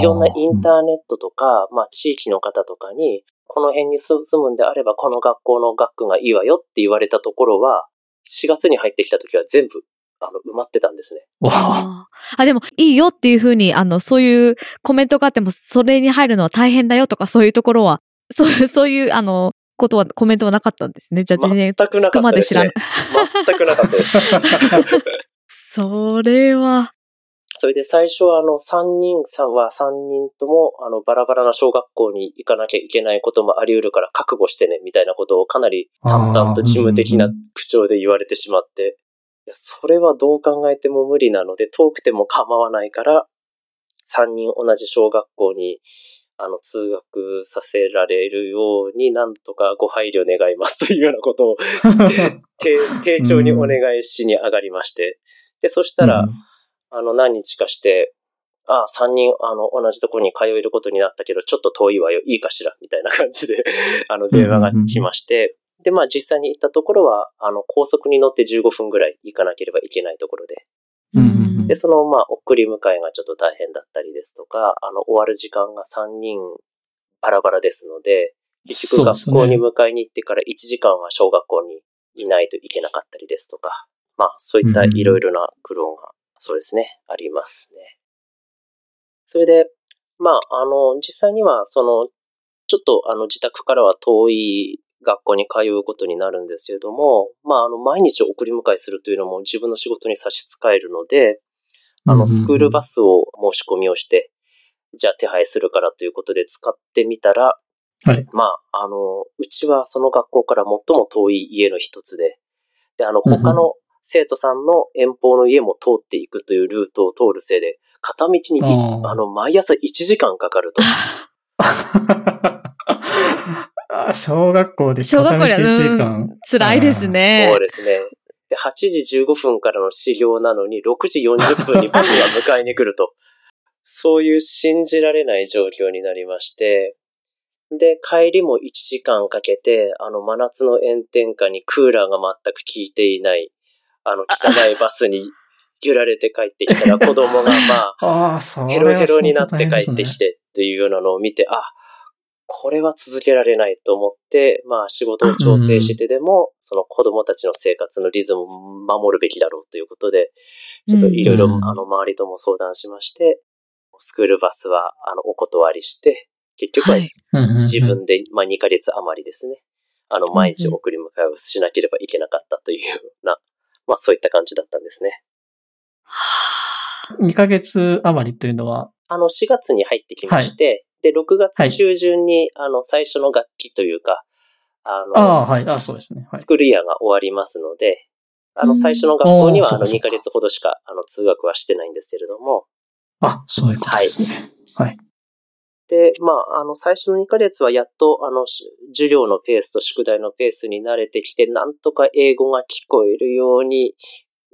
いろんなインターネットとか、まあ地域の方とかに、この辺に住むんであればこの学校の学区がいいわよって言われたところは、4月に入ってきた時は全部、あの、埋まってたんですね。わああでも、いいよっていうふうに、あの、そういうコメントがあっても、それに入るのは大変だよとか、そういうところは、そういう、そういう、あの、ことは、コメントはなかったんですね。じゃあ、全然、全くなつくかったですまで知らないね。。全くなかったです。それは、それで最初はあの3人さんは3人ともあのバラバラな小学校に行かなきゃいけないこともあり得るから覚悟してねみたいなことをかなり淡々と事務的な口調で言われてしまって、それはどう考えても無理なので遠くても構わないから3人同じ小学校にあの通学させられるようになんとかご配慮願いますというようなことを 丁丁重にお願いしに上がりまして、で、そしたら、あの、何日かして、ああ、三人、あの、同じところに通えることになったけど、ちょっと遠いわよ、いいかしら、みたいな感じで、あの、電話が来まして、で、まあ実際に行ったところは、あの、高速に乗って15分ぐらい行かなければいけないところで、うんうんで、その、まあ、送り迎えがちょっと大変だったりですとか、あの、終わる時間が3人バラバラですので、結局学校に迎えに行ってから1時間は小学校にいないといけなかったりですとか、まあ、そういったいろいろな苦労が、そうですね、ありますね。それで、まあ、あの、実際には、その、ちょっと、あの、自宅からは遠い学校に通うことになるんですけれども、まあ、あの、毎日送り迎えするというのも自分の仕事に差し支えるので、あの、スクールバスを申し込みをして、じゃあ手配するからということで使ってみたら、はい。まあ、あの、うちはその学校から最も遠い家の一つで、で、あの、他の生徒さんの遠方の家も通っていくというルートを通るせいで、片道にあの、毎朝1時間かかると。あ小学校で小学校で片道1時う間ん。辛いですね。そうですね。で、8時15分からの始業なのに、6時40分にバスが迎えに来ると。そういう信じられない状況になりまして、で、帰りも1時間かけて、あの、真夏の炎天下にクーラーが全く効いていない、あの、汚いバスに揺られて帰ってきたら、子供がまあ、ヘロヘはロになって帰ってきてっていうようなのを見て、あ、これは続けられないと思って、まあ仕事を調整してでも、その子供たちの生活のリズムを守るべきだろうということで、ちょっといろいろ、うんあの、周りとも相談しまして、スクールバスは、あの、お断りして、結局は自分で、まあ2ヶ月余りですね、あの、毎日送り迎えをしなければいけなかったというような、まあそういった感じだったんですね。2ヶ月余りというのは、あの、4月に入ってきまして、で、6月中旬に、あの、最初の楽器というか、あの、ああ、はい、あそうですね。はいス。クールイヤーが終わりますので、あの、うん最初の学校には、あの、2おーそうかそうかヶ月ほどしか、あの、通学はしてないんですけれども、あ、そういうことですね。はい。で、まあ、あの、最初の2ヶ月はやっと、あの、し授業のペースと宿題のペースに慣れてきて、なんとか英語が聞こえるように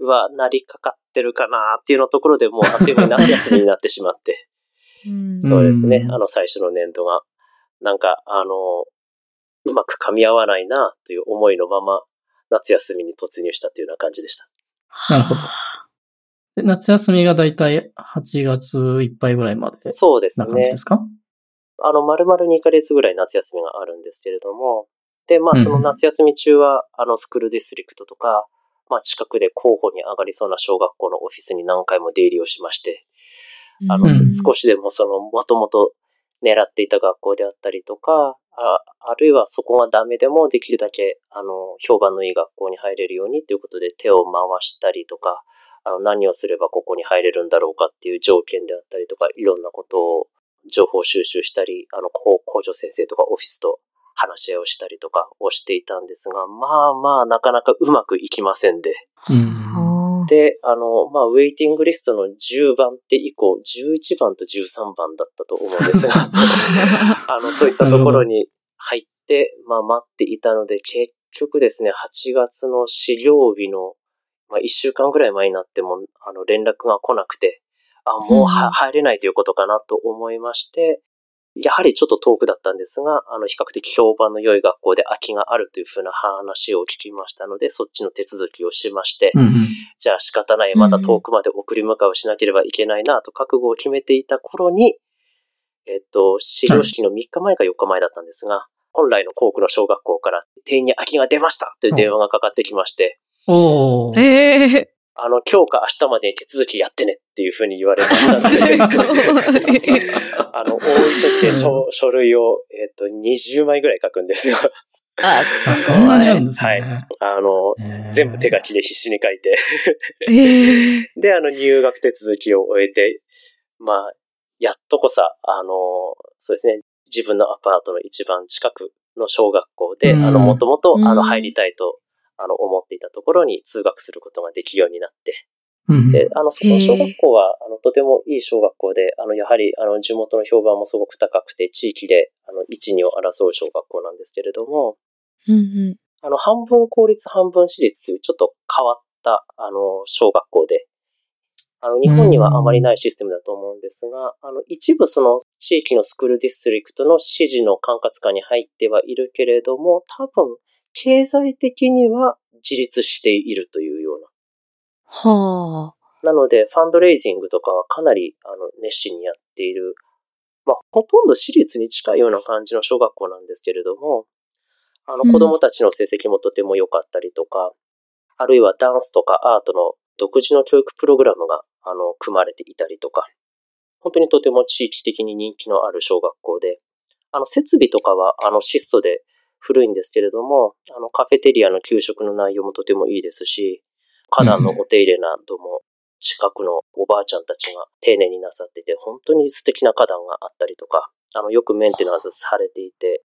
はなりかかってるかなっていうのところでもう、あっという間に夏休みになってしまって、うんそうですねう。んあの、最初の年度が、なんか、あの、うまく噛み合わないな、という思いのまま、夏休みに突入したというような感じでした。なるほど。で夏休みがだいたい8月いっぱいぐらいまでそうですねな感じで。すか？あの、丸々2ヶ月ぐらい夏休みがあるんですけれども、で、まあ、うんその夏休み中は、あの、スクールディストリクトとか、まあ、近くで候補に上がりそうな小学校のオフィスに何回も出入りをしまして、あの、うんす少しでもその、もともと狙っていた学校であったりとか、ああるいはそこがダメでもできるだけ、あの、評判のいい学校に入れるようにということで手を回したりとか、あの、何をすればここに入れるんだろうかっていう条件であったりとか、いろんなことを情報収集したり、あの、校校長先生とかオフィスと話し合いをしたりとかをしていたんですが、まあまあ、なかなかうまくいきませんで、うん。あで、あの、まあ、ウェイティングリストの10番手以降、11番と13番だったと思うんですが、あの、そういったところに入って、まあ、待っていたので、結局ですね、8月の資料日の、まあ、1週間ぐらい前になっても、あの、連絡が来なくて、あ、もう入れないということかなと思いまして、やはりちょっと遠くだったんですが、あの、比較的評判の良い学校で空きがあるというふうな話を聞きましたので、そっちの手続きをしまして、うんうん、じゃあ仕方ない、また遠くまで送り迎えをしなければいけないなと覚悟を決めていた頃に、えっと、始業式の3日前か4日前だったんですが、本来の校区の小学校から定員に空きが出ましたという電話がかかってきまして、おー。えー、あの、今日か明日までに手続きやってねっていうふうに言われましたので、あの、大急ぎで書書類を、えっ、ー、と、20枚ぐらい書くんですよ。あ、そんなにあるんですね。はい。あの、全部手書きで必死に書いてえー、で、あの、入学手続きを終えて、まあ、やっとこさ、あの、そうですね、自分のアパートの一番近くの小学校で、あの、もともと、あの、入りたいとあの、思っていたところに通学することができるようになって、で、あの、そこの小学校は、あの、とてもいい小学校で、あの、やはり、あの、地元の評判もすごく高くて、地域で、あの、一、二を争う小学校なんですけれども、うんうん、あの、半分公立、半分私立という、ちょっと変わった、あの、小学校で、あの、日本にはあまりないシステムだと思うんですが、あの、一部その地域のスクールディストリクトの指示の管轄下に入ってはいるけれども、多分、経済的には自立しているというような。はあ。なので、ファンドレイジングとかはかなりあの熱心にやっている、まあ、ほとんど私立に近いような感じの小学校なんですけれども、あの子供たちの成績もとても良かったりとか、うん、あるいはダンスとかアートの独自の教育プログラムがあの組まれていたりとか、本当にとても地域的に人気のある小学校で、あの設備とかはあの質素で古いんですけれども、あの、カフェテリアの給食の内容もとてもいいですし、花壇のお手入れなども、近くのおばあちゃんたちが丁寧になさってて、本当に素敵な花壇があったりとか、あの、よくメンテナンスされていて、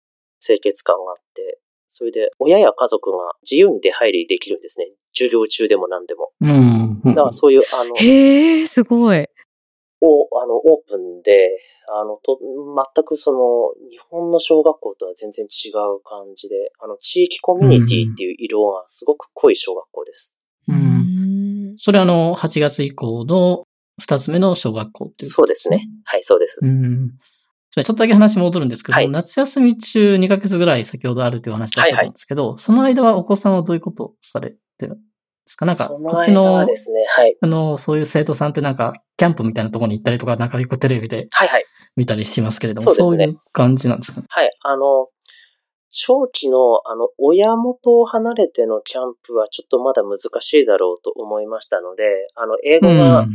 清潔感があって、それで、親や家族が自由に出入りできるんですね。授業中でも何でも。うん。だからそういう、あの、へえ、すごい。お、あの、オープンで、あの、と、全くその、日本の小学校とは全然違う感じで、あの、地域コミュニティっていう色がすごく濃い小学校です。うん。それあの、8月以降の2つ目の小学校っていう、そうですね。はい、そうです。うん。ちょっとだけ話戻るんですけど、はい、夏休み中2ヶ月ぐらい先ほどあるという話だったと思うんですけど、はいはい、その間はお子さんはどういうことをされてるですか？なんか、こっちの、ね、はい。あの、そういう生徒さんってなんか、キャンプみたいなところに行ったりとか、なんかよくテレビで、はいはい。見たりしますけれども、そう、ね,、いう感じなんですかね？はい。あの、長期の、あの、親元を離れてのキャンプはちょっとまだ難しいだろうと思いましたので、あの、英語が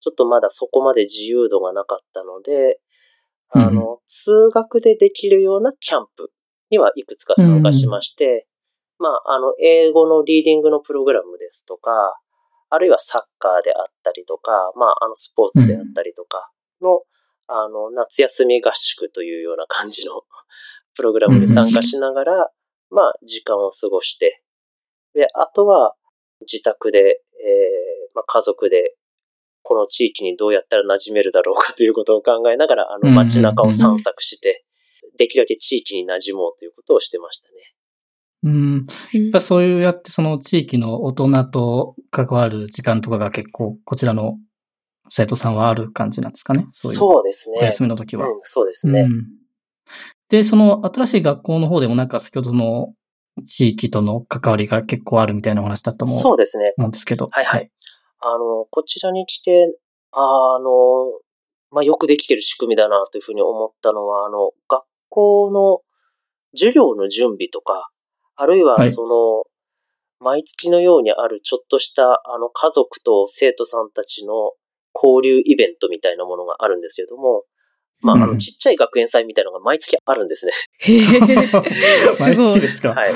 ちょっとまだそこまで自由度がなかったので、うん、あの、通学でできるようなキャンプにはいくつか参加しまして、まあ、あの、英語のリーディングのプログラムですとか、あるいはサッカーであったりとか、まあ、あの、スポーツであったりとかの、うん、あの、夏休み合宿というような感じの プログラムに参加しながら、うん、まあ、時間を過ごして、で、あとは、自宅で、えー、まあ、家族で、この地域にどうやったら馴染めるだろうかということを考えながら、あの、街中を散策して、できるだけ地域に馴染もうということをしてましたね。うん。やっぱそういうやってその地域の大人と関わる時間とかが結構こちらの生徒さんはある感じなんですかね？そうですね。お休みの時は。うん、そうですね、うん。で、その新しい学校の方でもなんか先ほどの地域との関わりが結構あるみたいなお話だったもそうですね。なんですけど。はいはい。あの、こちらに来て、あの、まあ、よくできてる仕組みだなというふうに思ったのは、あの、学校の授業の準備とか、あるいは、その、毎月のようにあるちょっとした、あの、家族と生徒さんたちの交流イベントみたいなものがあるんですけども、まあ、あの、ちっちゃい学園祭みたいなのが毎月あるんですね。毎月ですか？はい。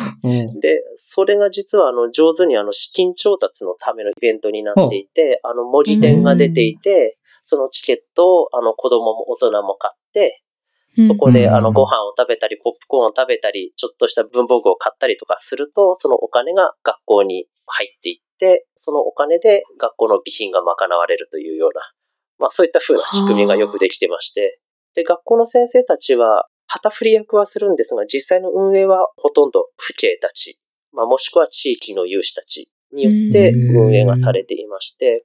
で、それが実は、あの、上手にあの、資金調達のためのイベントになっていて、あの、模擬店が出ていて、そのチケットを、あの、子供も大人も買って、そこで、あの、ご飯を食べたり、ポップコーンを食べたり、ちょっとした文房具を買ったりとかすると、そのお金が学校に入っていって、そのお金で学校の備品が賄われるというような、まあそういった風な仕組みがよくできてまして、で、学校の先生たちは旗振り役はするんですが、実際の運営はほとんど父兄たち、まあもしくは地域の有志たちによって運営がされていまして、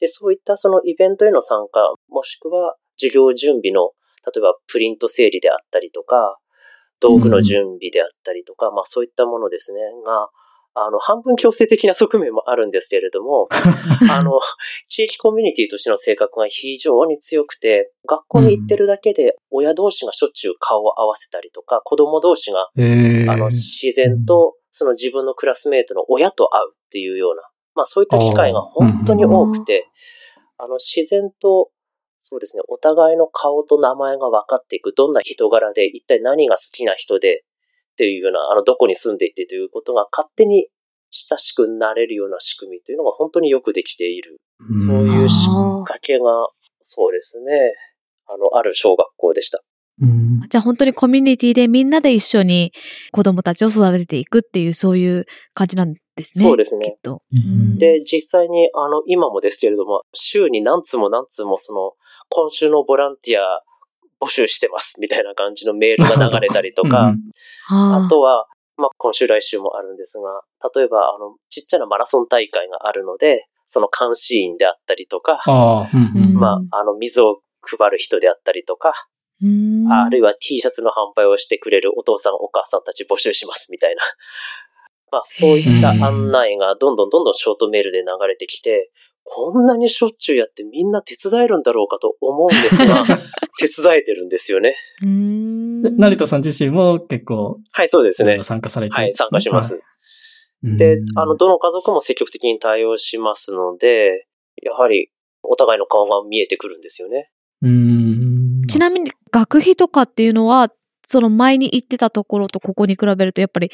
で、そういったそのイベントへの参加、もしくは授業準備の、例えばプリント整理であったりとか、道具の準備であったりとか、まあそういったものですね、が、あの、半分強制的な側面もあるんですけれども、あの、地域コミュニティとしての性格が非常に強くて、学校に行ってるだけで親同士がしょっちゅう顔を合わせたりとか、子供同士が、えあの、自然とその自分のクラスメートの親と会うっていうような、まあそういった機会が本当に多くて、あの、自然と、そうですね、お互いの顔と名前が分かっていく、どんな人柄で、一体何が好きな人で、っていうような、あの、どこに住んでいてということが勝手に親しくなれるような仕組みというのが本当によくできている。そういう仕掛けが、そうですね、あの、ある小学校でした。うんじゃあ本当にコミュニティでみんなで一緒に子供たちを育てていくっていうそういう感じなんですね。そうですねきっと。うんで、実際に、あの、今もですけれども、週に何通も何通も、その、今週のボランティア募集してます、みたいな感じのメールが流れたりとか、はあとは、まあ、今週来週もあるんですが、例えば、あの、ちっちゃなマラソン大会があるので、その監視員であったりとか、ああ、うん。うんまあ、あの、水を配る人であったりとか、うん。あるいは T シャツの販売をしてくれるお父さんお母さんたち募集しますみたいな。まあそういった案内がどんどんどんどんショートメールで流れてきて、こんなにしょっちゅうやってみんな手伝えるんだろうかと思うんですが、手伝えてるんですよね。成田さん自身も結構、はい、そうですね。参加されてるんはい、ですね参加します。はいでうん、あの、どの家族も積極的に対応しますので、やはりお互いの顔が見えてくるんですよね。うんちなみに学費とかっていうのは、その前に行ってたところとここに比べるとやっぱり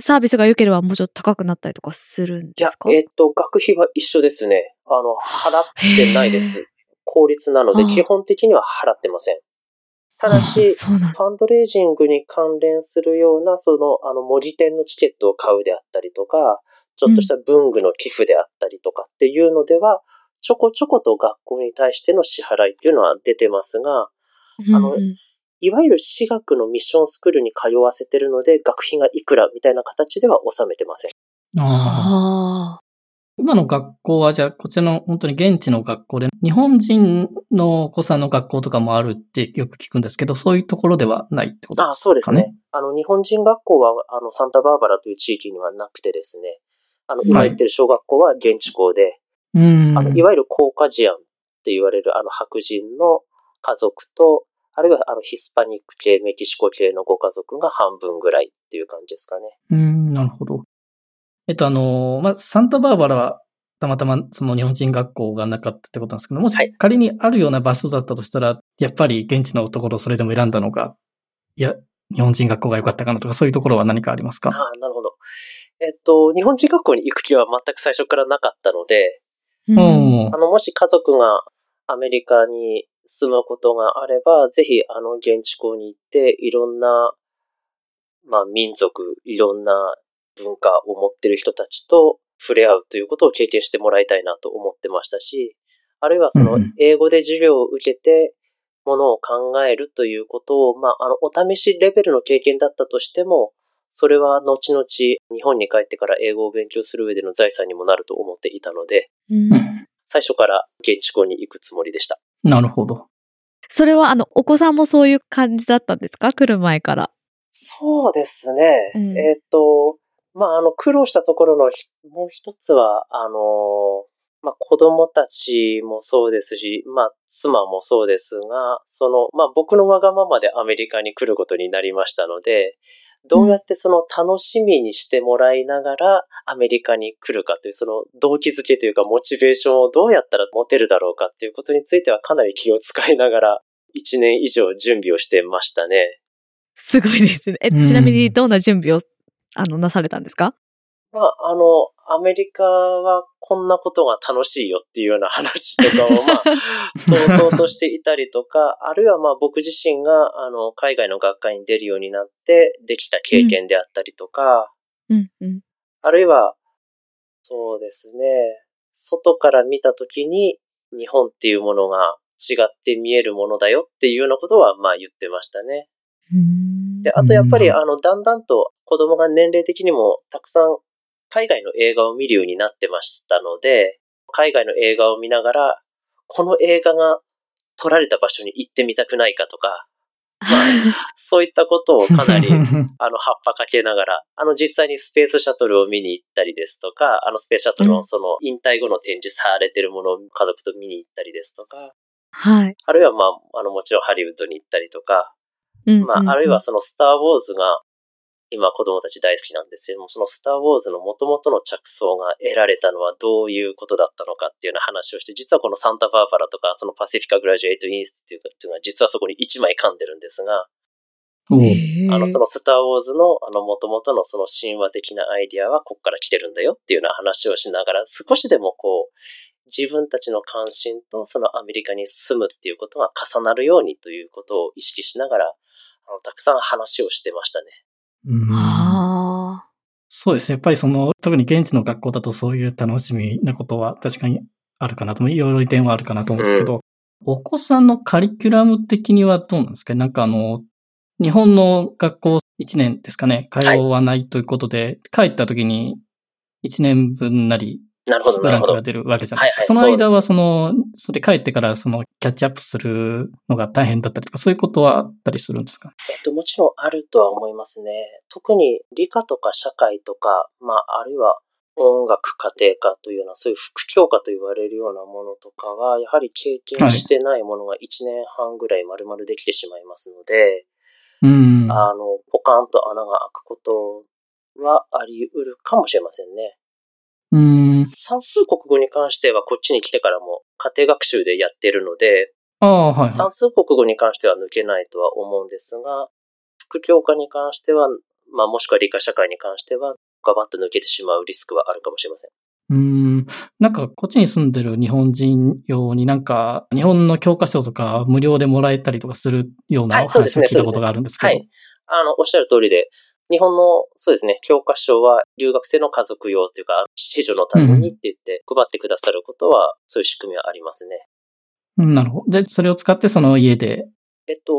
サービスが良ければもうちょっと高くなったりとかするんです、か？えっ、と、学費は一緒ですね。あの、払ってないでへす。公立なので基本的には払ってません。ただし。ファンドレイジングに関連するような、その、あの、文字店のチケットを買うであったりとか、ちょっとした文具の寄付であったりとかっていうのでは、ちょこちょこと学校に対しての支払いっていうのは出てますが、あのうんうんいわゆる私学のミッションスクールに通わせてるので、学費がいくらみたいな形では収めてません。ああはあ。今の学校はじゃあ、こちらの本当に現地の学校で、日本人のお子さんの学校とかもあるってよく聞くんですけど、そういうところではないってことですかね？あ、そうですね。あの、日本人学校は、あの、サンタバーバラという地域にはなくてですね、あの、今言ってる小学校は現地校で、うん。あの、いわゆるコーカジアンって言われるあの白人の家族と、あるいはあのヒスパニック系、メキシコ系のご家族が半分ぐらいっていう感じですかね。うん、なるほど。えっと、あの、まあ、サンタバーバラは、たまたまその日本人学校がなかったってことなんですけど、もしはい仮にあるような場所だったとしたら、やっぱり現地のところをそれでも選んだのが、いや、日本人学校が良かったかなとか、そういうところは何かありますか？ああ、なるほど。えっと、日本人学校に行く気は全く最初からなかったので、うんうんあの、もし家族がアメリカに住むことがあれば、ぜひ、あの、現地校に行って、いろんな、まあ、民族、いろんな文化を持ってる人たちと触れ合うということを経験してもらいたいなと思ってましたし、あるいはその英語で授業を受けて、ものを考えるということを、まあ、あの、お試しレベルの経験だったとしても、それは後々日本に帰ってから英語を勉強する上での財産にもなると思っていたので、うん最初から現地校に行くつもりでした。なるほど。それはあの、お子さんもそういう感じだったんですか？来る前から。そうですね。うんえっ、と、まあ、あの、苦労したところのひもう一つは、あの、まあ、子供たちもそうですし、まあ、妻もそうですが、その、まあ、僕のわがままでアメリカに来ることになりましたので、どうやってその楽しみにしてもらいながらアメリカに来るかというその動機づけというかモチベーションをどうやったら持てるだろうかっていうことについてはかなり気を使いながら1年以上準備をしてましたね。すごいですね。え、うんちなみにどんな準備を、あの、なされたんですか？まあ、あの、アメリカはこんなことが楽しいよっていうような話とかを、まあ、とうとうとしていたりとか、あるいはまあ僕自身が、あの、海外の学会に出るようになってできた経験であったりとか、うん、うん。あるいは、そうですね。外から見たときに、日本っていうものが違って見えるものだよっていうようなことは、まあ言ってましたね。で、あとやっぱり、あの、だんだんと子供が年齢的にもたくさん海外の映画を見るようになってましたので、海外の映画を見ながら、この映画が撮られた場所に行ってみたくないかとか、まあ、そういったことをかなり、あの、葉っぱかけながら、あの、実際にスペースシャトルを見に行ったりですとか、あの、スペースシャトルのその、引退後の展示されてるものを家族と見に行ったりですとか、はい。あるいは、まあ、あの、もちろんハリウッドに行ったりとか、まあ、あるいはそのスター・ウォーズが今子供たち大好きなんですけども、そのスター・ウォーズの元々の着想が得られたのはどういうことだったのかっていうような話をして、実はこのサンタバーバラとか、そのパシフィカ・グラジュエイト・インスティテューっていうのは実はそこに1枚噛んでるんですが、あの、そのスター・ウォーズの、あの、元々のその神話的なアイディアはここから来てるんだよっていうような話をしながら、少しでもこう、自分たちの関心とそのアメリカに住むっていうことが重なるようにということを意識しながら、あの、たくさん話をしてましたね。あ。そうですね。やっぱりその、特に現地の学校だとそういう楽しみなことは確かにあるかなと、いろいろ利点はあるかなと思うんですけど、うん、お子さんのカリキュラム的にはどうなんですか？なんかあの、日本の学校1年ですかね、通わないということで、はい、帰った時に1年分なりなるほど、ブランクが出るわけじゃないですか。その間は、その、それ帰ってから、その、キャッチアップするのが大変だったりとか、そういうことはあったりするんですか？えっと、もちろんあるとは思いますね。特に理科とか社会とか、まあ、あるいは音楽家庭科というような、そういう副教科と言われるようなものとかは、やはり経験してないものが1年半ぐらい丸々できてしまいますので、うん、あの、ポカンと穴が開くことはあり得るかもしれませんね。うん。算数国語に関してはこっちに来てからも家庭学習でやってるので、はい、はい、算数国語に関しては抜けないとは思うんですが、副教科に関しては、まあもしくは理科社会に関しては、ガバッと抜けてしまうリスクはあるかもしれません。うん。なんか、こっちに住んでる日本人用になんか、日本の教科書とか無料でもらえたりとかするような話を聞いたことがあるんですけど。はい、ねね、はい。あの、おっしゃる通りで、日本の、そうですね、教科書は留学生の家族用というか、子女のためにって言って配ってくださることは、そういう仕組みはありますね。うん、なるほど。で、それを使ってその家で。えっと、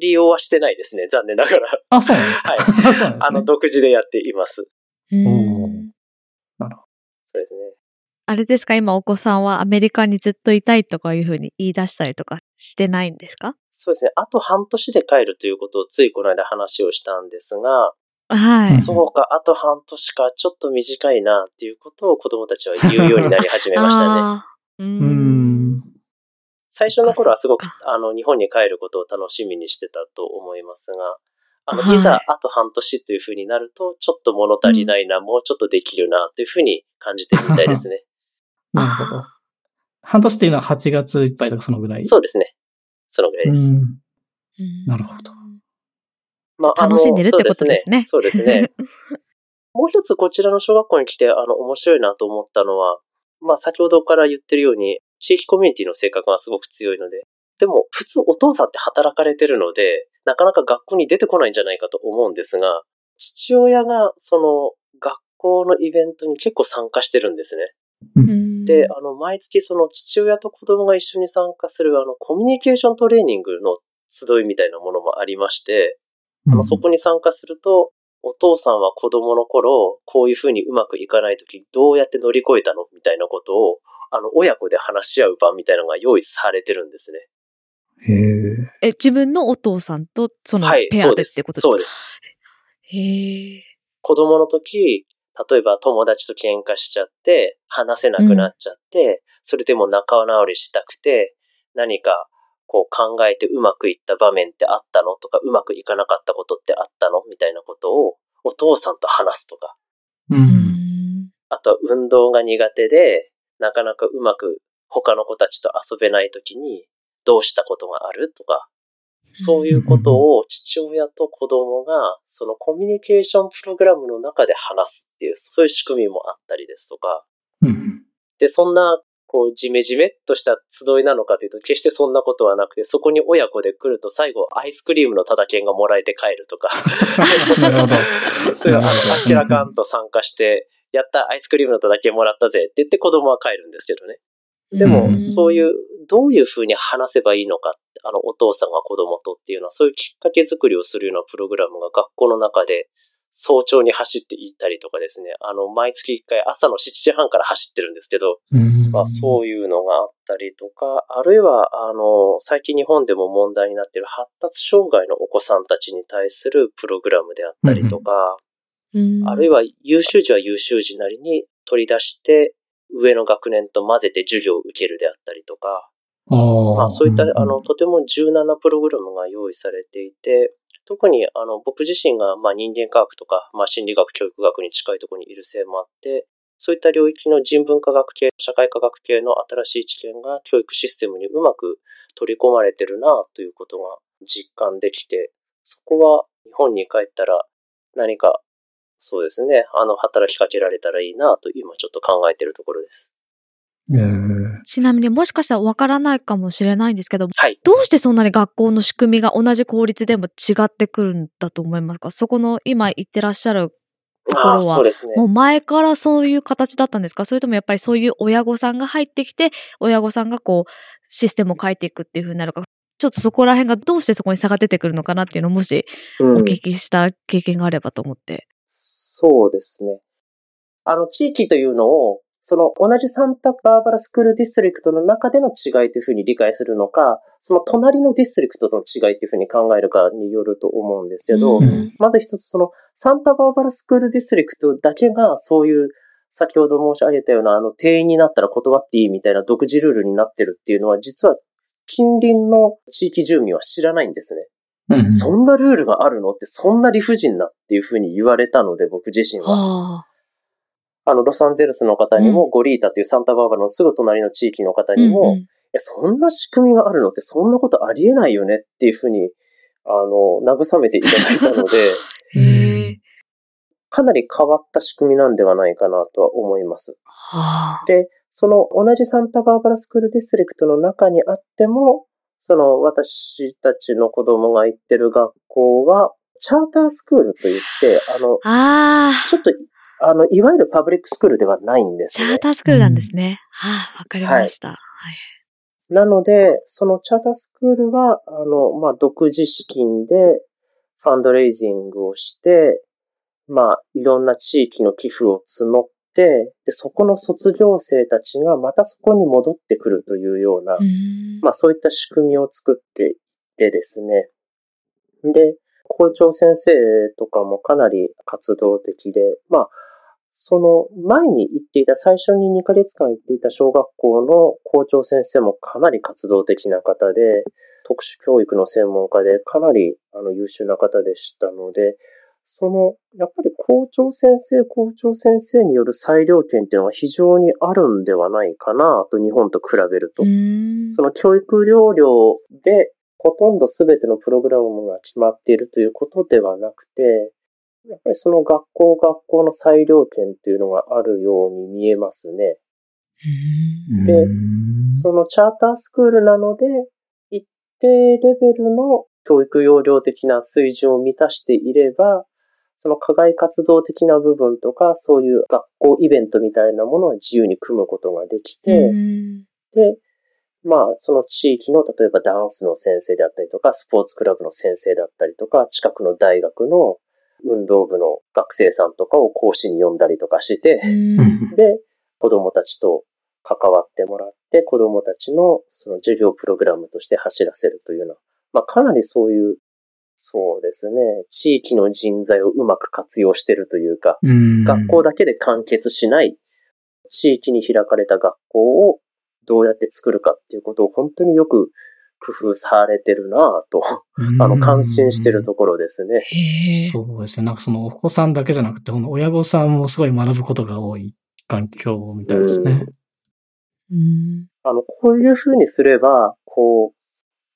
利用はしてないですね、残念ながら。あ、そうなんですか。はい。そうなんですね。あの、独自でやっています。おなるほど。そうですね。あれですか今お子さんはアメリカにずっといたいとかいうふうに言い出したりとかしてないんですか？そうですね。あと半年で帰るということをついこの間話をしたんですが、はい。そうか、あと半年か、ちょっと短いなっていうことを子供たちは言うようになり始めましたね。うん。最初の頃はすごく、あの、日本に帰ることを楽しみにしてたと思いますが、あの、はい、いざ、あと半年というふうになると、ちょっと物足りないな、うん、もうちょっとできるな、というふうに感じてみたいですね。なるほど。半年っていうのは8月いっぱいとかそのぐらい？そうですね。そのぐらいです。なるほど。まあ、楽しんでるってことですね。そうですね。もう一つこちらの小学校に来て、あの、面白いなと思ったのは、まあ、先ほどから言ってるように、地域コミュニティの性格がすごく強いので、でも、普通お父さんって働かれてるので、なかなか学校に出てこないんじゃないかと思うんですが、父親が、その、学校のイベントに結構参加してるんですね。で、あの、毎月その父親と子供が一緒に参加する、あの、コミュニケーショントレーニングの集いみたいなものもありまして、あの、そこに参加すると、お父さんは子供の頃、こういうふうにうまくいかないとき、どうやって乗り越えたの？みたいなことを、あの、親子で話し合う場みたいなのが用意されてるんですね。へえ。え、自分のお父さんとそのペアでってことですか、はい、そうです。へえ。子供の時、例えば友達と喧嘩しちゃって、話せなくなっちゃって、うん、それでも仲直りしたくて、何かこう考えてうまくいった場面ってあったの？とか、うまくいかなかったことってあったの？みたいなことをお父さんと話すとか。うん。あとは運動が苦手で、なかなかうまく他の子たちと遊べない時にどうしたことがある？とか、そういうことを父親と子供がそのコミュニケーションプログラムの中で話すっていう、そういう仕組みもあったりですとか。うん、で、そんなこう、じめじめっとした集いなのかというと、決してそんなことはなくて、そこに親子で来ると最後、アイスクリームのただ券がもらえて帰るとか。なるほど。そういうあの、明らかんと参加して、やった、アイスクリームのとだけもらったぜって言って子供は帰るんですけどね。でも、うんそういう、どういうふうに話せばいいのか、あの、お父さんが子供とっていうのは、そういうきっかけ作りをするようなプログラムが学校の中で早朝に走っていったりとかですね、あの、毎月1回朝の7時半から走ってるんですけど、うん。まあ、そういうのがあったりとか、あるいは、あの、最近日本でも問題になっている発達障害のお子さんたちに対するプログラムであったりとか、うん。あるいは優秀児は優秀児なりに取り出して、上の学年と混ぜて授業を受けるであったりとか、まあそういった、んあの、とても柔軟なプログラムが用意されていて、特に、あの、僕自身が、まあ人間科学とか、まあ心理学、教育学に近いところにいるせいもあって、そういった領域の人文科学系、社会科学系の新しい知見が教育システムにうまく取り込まれてるなということが実感できて、そこは日本に帰ったら何か、そうですね、あの、働きかけられたらいいなと今ちょっと考えているところです。えーちなみにもしかしたらわからないかもしれないんですけど、はい。どうしてそんなに学校の仕組みが同じ公立でも違ってくるんだと思いますか？そこの今言ってらっしゃるところはね。もう前からそういう形だったんですか？それともやっぱりそういう親御さんが入ってきて、親御さんがこう、システムを変えていくっていう風になるか、ちょっとそこら辺がどうしてそこに差が出てくるのかなっていうのをもしうんお聞きした経験があればと思って。そうですね。あの、地域というのを、その同じサンタバーバラスクールディストリクトの中での違いというふうに理解するのか、その隣のディストリクトとの違いというふうに考えるかによると思うんですけど、うんまず一つそのサンタバーバラスクールディストリクトだけがそういう先ほど申し上げたようなあの定員になったら断っていいみたいな独自ルールになってるっていうのは実は近隣の地域住民は知らないんですね。うんそんなルールがあるのってそんな理不尽なっていうふうに言われたので僕自身は。はあ。あの、ロサンゼルスの方にも、ゴリータというサンタバーバラのすぐ隣の地域の方にも、うんうんえそんな仕組みがあるのってそんなことありえないよねっていうふうに、あの、慰めていただいたので。かなり変わった仕組みなんではないかなとは思います。はあ。で、その同じサンタバーバラスクールディストリクトの中にあっても、その私たちの子供が行ってる学校は、チャータースクールといって、あの、ああ。ちょっと、あの、いわゆるパブリックスクールではないんですねチャー。タースクールなんですね。はあ、わかりました。はい。なので、そのチャータースクールは、あの、まあ、独自資金でファンドレイジングをして、まあ、いろんな地域の寄付を募って、で、そこの卒業生たちがまたそこに戻ってくるというような、うんまあ、そういった仕組みを作っていってですね。で、校長先生とかもかなり活動的で、まあ、その前に行っていた、最初に2ヶ月間行っていた小学校の校長先生もかなり活動的な方で、特殊教育の専門家でかなりあの優秀な方でしたので、その、やっぱり校長先生、校長先生による裁量権っていうのは非常にあるんではないかなと、日本と比べると。うんその教育料料でほとんど全てのプログラムが決まっているということではなくて、やっぱりその学校学校の裁量権っていうのがあるように見えますね。でうんそのチャータースクールなので、一定レベルの教育要領的な水準を満たしていれば、その課外活動的な部分とか、そういう学校イベントみたいなものは自由に組むことができて、うんで、まあ、その地域の、例えばダンスの先生であったりとか、スポーツクラブの先生だったりとか、近くの大学の運動部の学生さんとかを講師に呼んだりとかして、うん。で、子供たちと関わってもらって、子供たちのその授業プログラムとして走らせるというような、まあ、かなりそういう、そうですね、地域の人材をうまく活用してるというか、うん。学校だけで完結しない、地域に開かれた学校をどうやって作るかっていうことを本当によく工夫されてるなぁと、あの、感心してるところですね。へえ。そうですね。なんかそのお子さんだけじゃなくて、この親御さんもすごい学ぶことが多い環境みたいですね。うんあの、こういうふうにすれば、こう、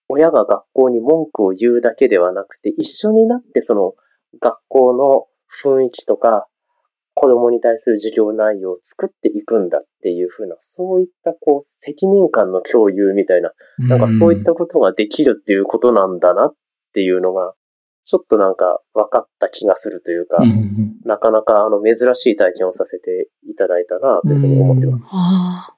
親が学校に文句を言うだけではなくて、一緒になってその学校の雰囲気とか、子供に対する授業内容を作っていくんだっていうふうな、そういったこう、責任感の共有みたいな、なんかそういったことができるっていうことなんだなっていうのが、ちょっとなんか分かった気がするというか、うんうんなかなかあの珍しい体験をさせていただいたなというふうに思ってます。あ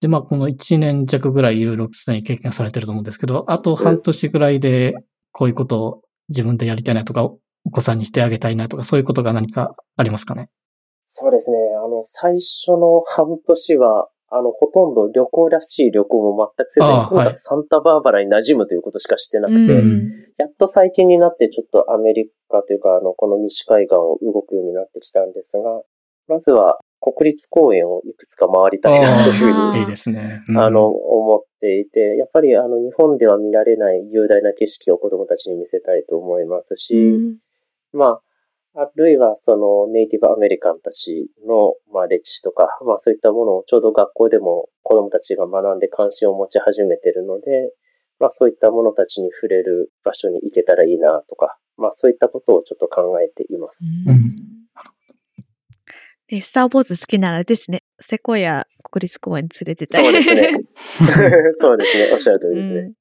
で、まあ、この1年弱ぐらいいろいろすでに経験されてると思うんですけど、あと半年ぐらいでこういうことを自分でやりたいなとか、お子さんにしてあげたいなとか、そういうことが何かありますかね？そうですね。あの、最初の半年は、あの、ほとんど旅行らしい旅行も全くせずにとにかくサンタバーバラに馴染むということしかしてなーくて、うん。やっと最近になってちょっとアメリカというか、あの、この西海岸を動くようになってきたんですが、まずは国立公園をいくつか回りたいなというふうに、いいですね。うん。あの、思っていて、やっぱりあの、日本では見られない雄大な景色を子供たちに見せたいと思いますし、うんまあ、あるいはそのネイティブアメリカンたちの、まあ、歴史とか、まあそういったものをちょうど学校でも子供たちが学んで関心を持ち始めてるので、まあそういったものたちに触れる場所に行けたらいいなとか、まあそういったことをちょっと考えています。うんで、スター・ウォーズ好きならですね、セコイア国立公園に連れてたい。そうですね。そうですね。おっしゃる通りですね。うん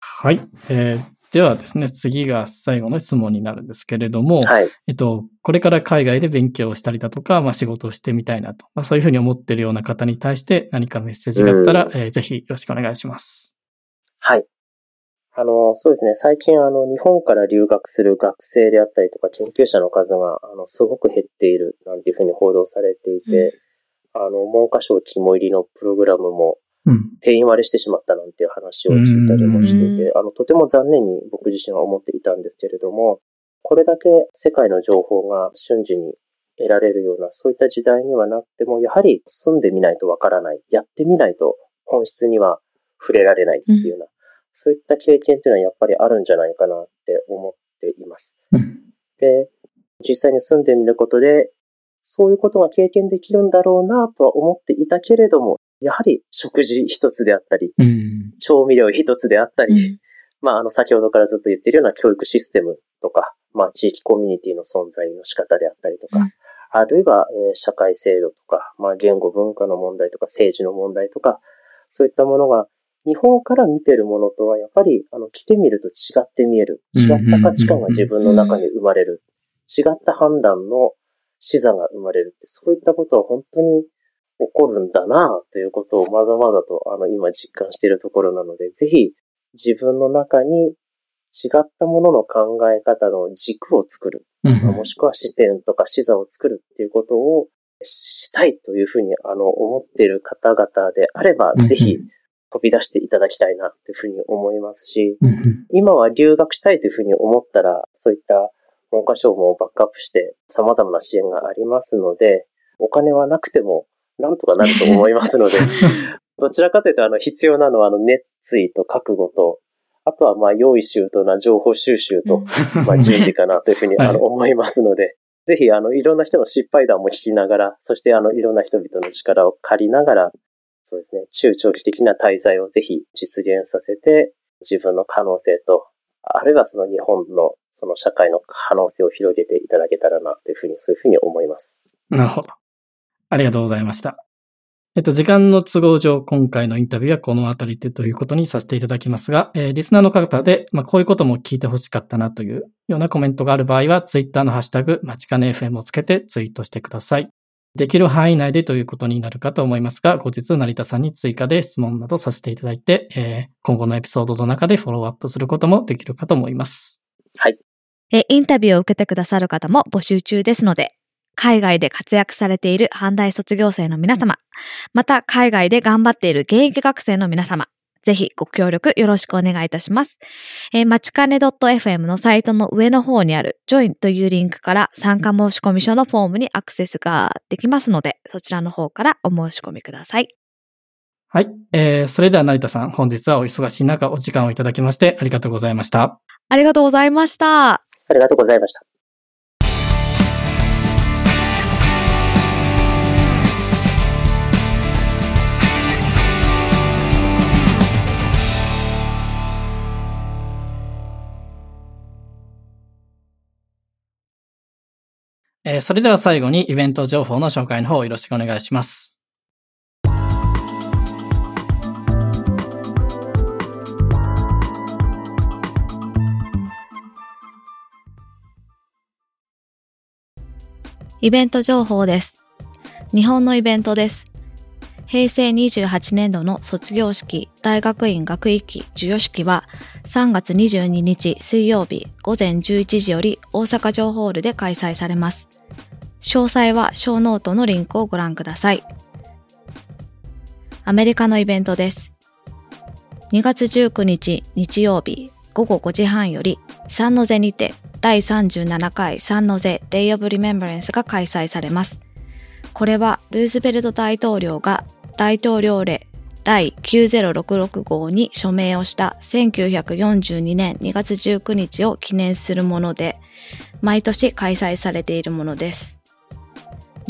はい。えーではですね、次が最後の質問になるんですけれども、はい。えっと、これから海外で勉強をしたりだとか、まあ仕事をしてみたいなと、まあそういうふうに思っているような方に対して何かメッセージがあったら、えーぜひよろしくお願いします。はい。あの、そうですね。最近、あの、日本から留学する学生であったりとか、研究者の数が、あの、すごく減っている、なんていうふうに報道されていて、あの、文科省肝入りのプログラムもうん。定員割れしてしまったなんていう話を聞いたりもしていてう、あの、とても残念に僕自身は思っていたんですけれども、これだけ世界の情報が瞬時に得られるような、そういった時代にはなっても、やはり住んでみないとわからない、やってみないと本質には触れられないっていうような、そういった経験っていうのはやっぱりあるんじゃないかなって思っています。うん。で、実際に住んでみることで、そういうことが経験できるんだろうなとは思っていたけれども、やはり食事一つであったり、うん。調味料一つであったり、うんまあ、あの、先ほどからずっと言っているような教育システムとか、まあ、地域コミュニティの存在の仕方であったりとか、うんあるいは、えー社会制度とか、まあ、言語文化の問題とか、政治の問題とか、そういったものが、日本から見てるものとは、やっぱり、あの、来てみると違って見える。違った価値観が自分の中に生まれる。違った判断の視座が生まれるって、そういったことは本当に起こるんだなということをまざまざと、あの、今実感しているところなので、ぜひ、自分の中に違ったものの考え方の軸を作る。うんまあもしくは視点とか視座を作るっていうことをしたいというふうに、あの、思っている方々であれば、うんぜひ飛び出していただきたいなというふうに思いますし、うん今は留学したいというふうに思ったら、そういった文科省もバックアップして様々な支援がありますので、お金はなくてもなんとかなると思いますので、どちらかというと、あの、必要なのは、あの、熱意と覚悟と、あとは、まあ、用意周到な情報収集と、まあ、準備かなというふうに、はい。あの、思いますので、ぜひ、あの、いろんな人の失敗談も聞きながら、そして、あの、いろんな人々の力を借りながら、そうですね、中長期的な滞在をぜひ実現させて、自分の可能性と、あるいはその日本の、その社会の可能性を広げていただけたらな、というふうに、そういうふうに思います。なるほど。ありがとうございました。えっと、時間の都合上、今回のインタビューはこの辺りでということにさせていただきますが、えーリスナーの方で、まあ、こういうことも聞いてほしかったなというようなコメントがある場合は、ツイッターのハッシュタグ、まちかね FM をつけてツイートしてください。できる範囲内でということになるかと思いますが、後日成田さんに追加で質問などさせていただいて、えー今後のエピソードの中でフォローアップすることもできるかと思います。え、インタビューを受けてくださる方も募集中ですので、海外で活躍されている阪大卒業生の皆様、また海外で頑張っている現役学生の皆様、ぜひご協力よろしくお願いいたします。えー、まちかね .fm のサイトの上の方にある Join というリンクから参加申込書のフォームにアクセスができますので、そちらの方からお申し込みください。はい。えーそれでは成田さん、本日はお忙しい中お時間をいただきましてありがとうございました。ありがとうございました。ありがとうございました。えー、それでは最後にイベント情報の紹介の方よろしくお願いします。イベント情報です。日本のイベントです。平成28年度の卒業式、大学院学位記、授与式は3月22日水曜日午前11時より大阪城ホールで開催されます。詳細は show note のリンクをご覧ください。アメリカのイベントです。2月19日日曜日午後5時半よりサンノゼにて第37回サンノゼ Day of Remembrance が開催されます。これはルーズベルト大統領が大統領令第90665号に署名をした1942年2月19日を記念するもので、毎年開催されているものです。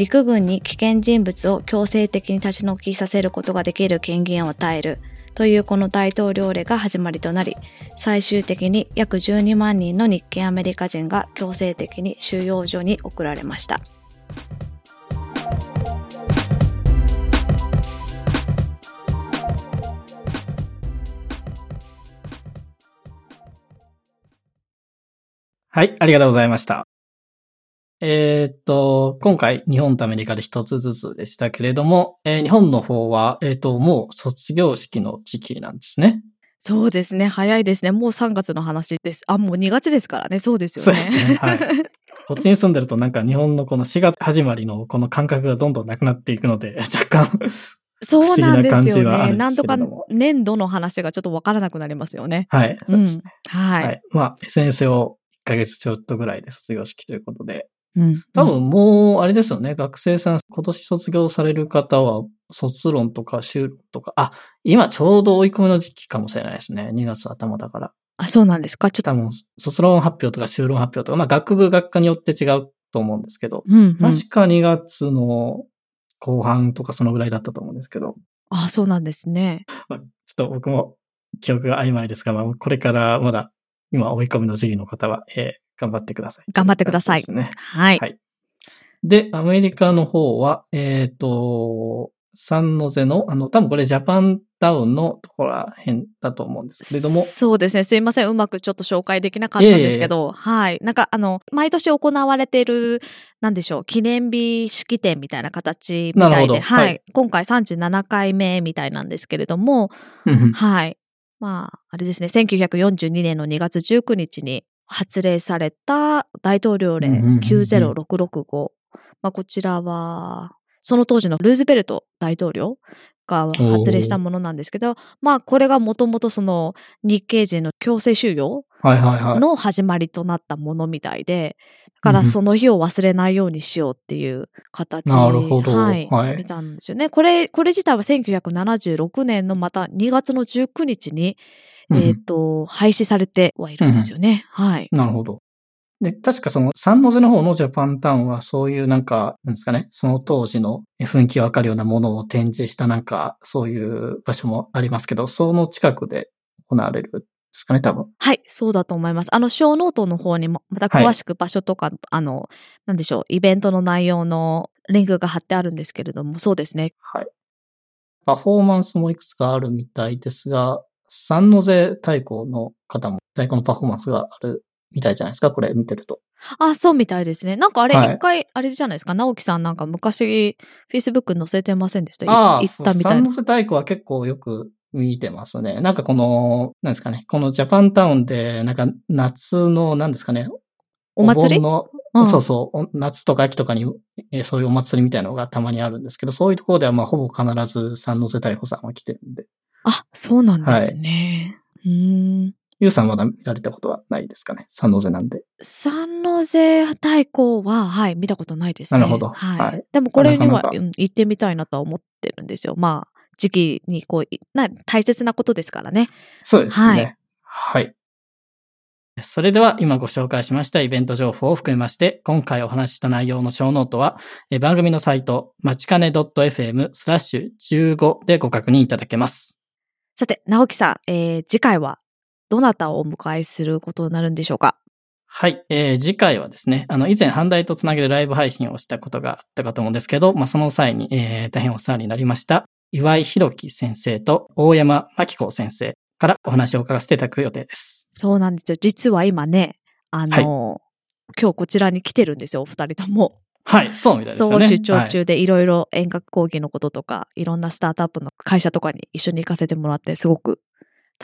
陸軍に危険人物を強制的に立ち退きさせることができる権限を与えるというこの大統領令が始まりとなり、最終的に約12万人の日系アメリカ人が強制的に収容所に送られました。はい、ありがとうございました。えーっと、今回日本とアメリカで一つずつでしたけれども、えー日本の方は、えーっと、もう卒業式の時期なんですね。そうですね。早いですね。もう3月の話です。あ、もう2月ですからね。そうですよね。そうですね。はい。こっちに住んでるとなんか日本のこの4月始まりのこの感覚がどんどんなくなっていくので、若干、そうなんですよね。なんとか年度の話がちょっとわからなくなりますよね。はい、そうですね。はい。はい。まあ、SNS を1ヶ月ちょっとぐらいで卒業式ということで、うん多分もう、あれですよね、学生さん、今年卒業される方は、卒論とか修論とか、あ、今ちょうど追い込みの時期かもしれないですね。2月頭だから。あ、そうなんですか？ちょっと。多分、卒論発表とか修論発表とか、まあ学部学科によって違うと思うんですけど、うん、うん。確か2月の後半とかそのぐらいだったと思うんですけど、あ、そうなんですね。まあ、ちょっと僕も記憶が曖昧ですが、まあ、これからまだ今追い込みの時期の方は、えー頑張ってください。頑張ってくださいそうですね。はい。はいで、アメリカの方は、えっ、と、サンノゼの、あの、多分これジャパンタウンのところら辺だと思うんですけれども、そうですね。すいません。うまくちょっと紹介できなかったんですけど、はい。なんか、あの、毎年行われている、なんでしょう、記念日式典みたいな形みたいで、はい、はい今回37回目みたいなんですけれども、はい。まあ、あれですね、1942年の2月19日に発令された大統領令うんうんうんうん90665。まあ、こちらは、その当時のルーズベルト大統領が発令したものなんですけど、まあ、これがもともとその日系人の強制収容。の始まりとなったものみたいで、だからうんうんその日を忘れないようにしようっていう形なるほどはい、はい見たんですよね。これ、これ自体は1976年のまた2月の19日に、うんうんえっ、と、廃止されてはいるんですよね。はい。なるほど。で、確かその、サンノゼの方のジャパンタウンは、そういうなんか、なんですかね、その当時の雰囲気がわかるようなものを展示したなんか、そういう場所もありますけど、その近くで行われるんですかね、多分。はい、そうだと思います。あの、 show note の方にも、また詳しく場所とか、あの、なんでしょう、イベントの内容のリンクが貼ってあるんですけれども、そうですね。はい。パフォーマンスもいくつかあるみたいですが、サンノゼ太鼓の方も太鼓のパフォーマンスがあるみたいじゃないですか、これ見てると。あ、そうみたいですね。なんかあれ、はい一回、あれじゃないですか、直樹さんなんか昔、Facebook 載せてませんでした？いああ、行ったみたいな。サンノゼ太鼓は結構よく見てますね。なんかこの、なんですかね、このジャパンタウンで、なんか夏の、なんですかね、お祭り？盆の、うんそうそう、お夏とか秋とかに、えーそういうお祭りみたいなのがたまにあるんですけど、そういうところではまあほぼ必ずサンノゼ太鼓さんは来てるんで、あ、そうなんですね。うーん。ユウさんまだ見られたことはないですかね、サンノゼなんで。サンノゼ太鼓は、はい、見たことないですね。なるほどはい。はいでもこれには行ってみたいなとは思ってるんですよ。まあ、時期にこう、いな大切なことですからね。そうですはいね。はい。それでは今ご紹介しましたイベント情報を含めまして、今回お話しした内容のショーノートは、えー番組のサイト、まちかね .fm スラッシュ15でご確認いただけます。さて、直樹さん、えー次回はどなたをお迎えすることになるんでしょうか？はい。えー次回はですね、あの、以前、阪大とつなげるライブ配信をしたことがあったかと思うんですけど、まあ、その際に、えー大変お世話になりました、岩井弘樹先生と大山真紀子先生からお話を伺わせていただく予定です。そうなんですよ。実は今ね、あの、今日こちらに来てるんですよ、お二人とも。はい、そうみたいですよね。そう、出張はい中でいろいろ遠隔講義のこととか、いろんなスタートアップの会社とかに一緒に行かせてもらって、すごく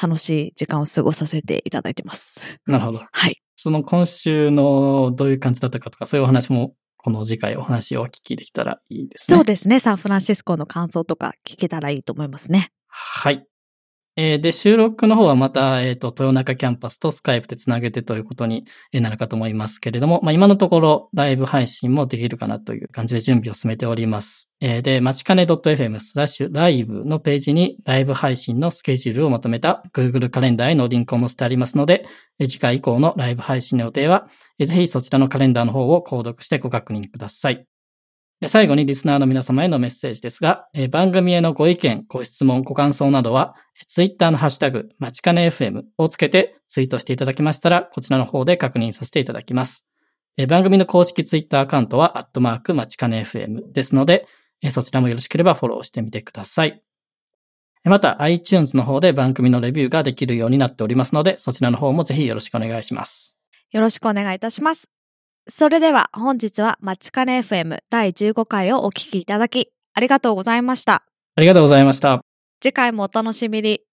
楽しい時間を過ごさせていただいてます。なるほど。はい。その今週のどういう感じだったかとか、そういうお話も、この次回お話をお聞きできたらいいですね。そうですね。サンフランシスコの感想とか聞けたらいいと思いますね。はい。えーで、収録の方はまた、えっ、と、豊中キャンパスとスカイプでつなげてということになるかと思いますけれども、まあ、今のところライブ配信もできるかなという感じで準備を進めております。えーで、まちかね .fm スラッシュライブのページにライブ配信のスケジュールをまとめた Google カレンダーへのリンクを載せてありますので、次回以降のライブ配信の予定は、ぜひそちらのカレンダーの方を購読してご確認ください。最後にリスナーの皆様へのメッセージですが、番組へのご意見、ご質問、ご感想などは、ツイッターのハッシュタグ、まちかね FM をつけてツイートしていただきましたら、こちらの方で確認させていただきます。番組の公式ツイッターアカウントは、アットマーク、まちかね FM ですので、そちらもよろしければフォローしてみてください。また、iTunes の方で番組のレビューができるようになっておりますので、そちらの方もぜひよろしくお願いします。よろしくお願いいたします。それでは本日はマチカネ FM 第15回をお聞きいただき、ありがとうございました。ありがとうございました。次回もお楽しみに。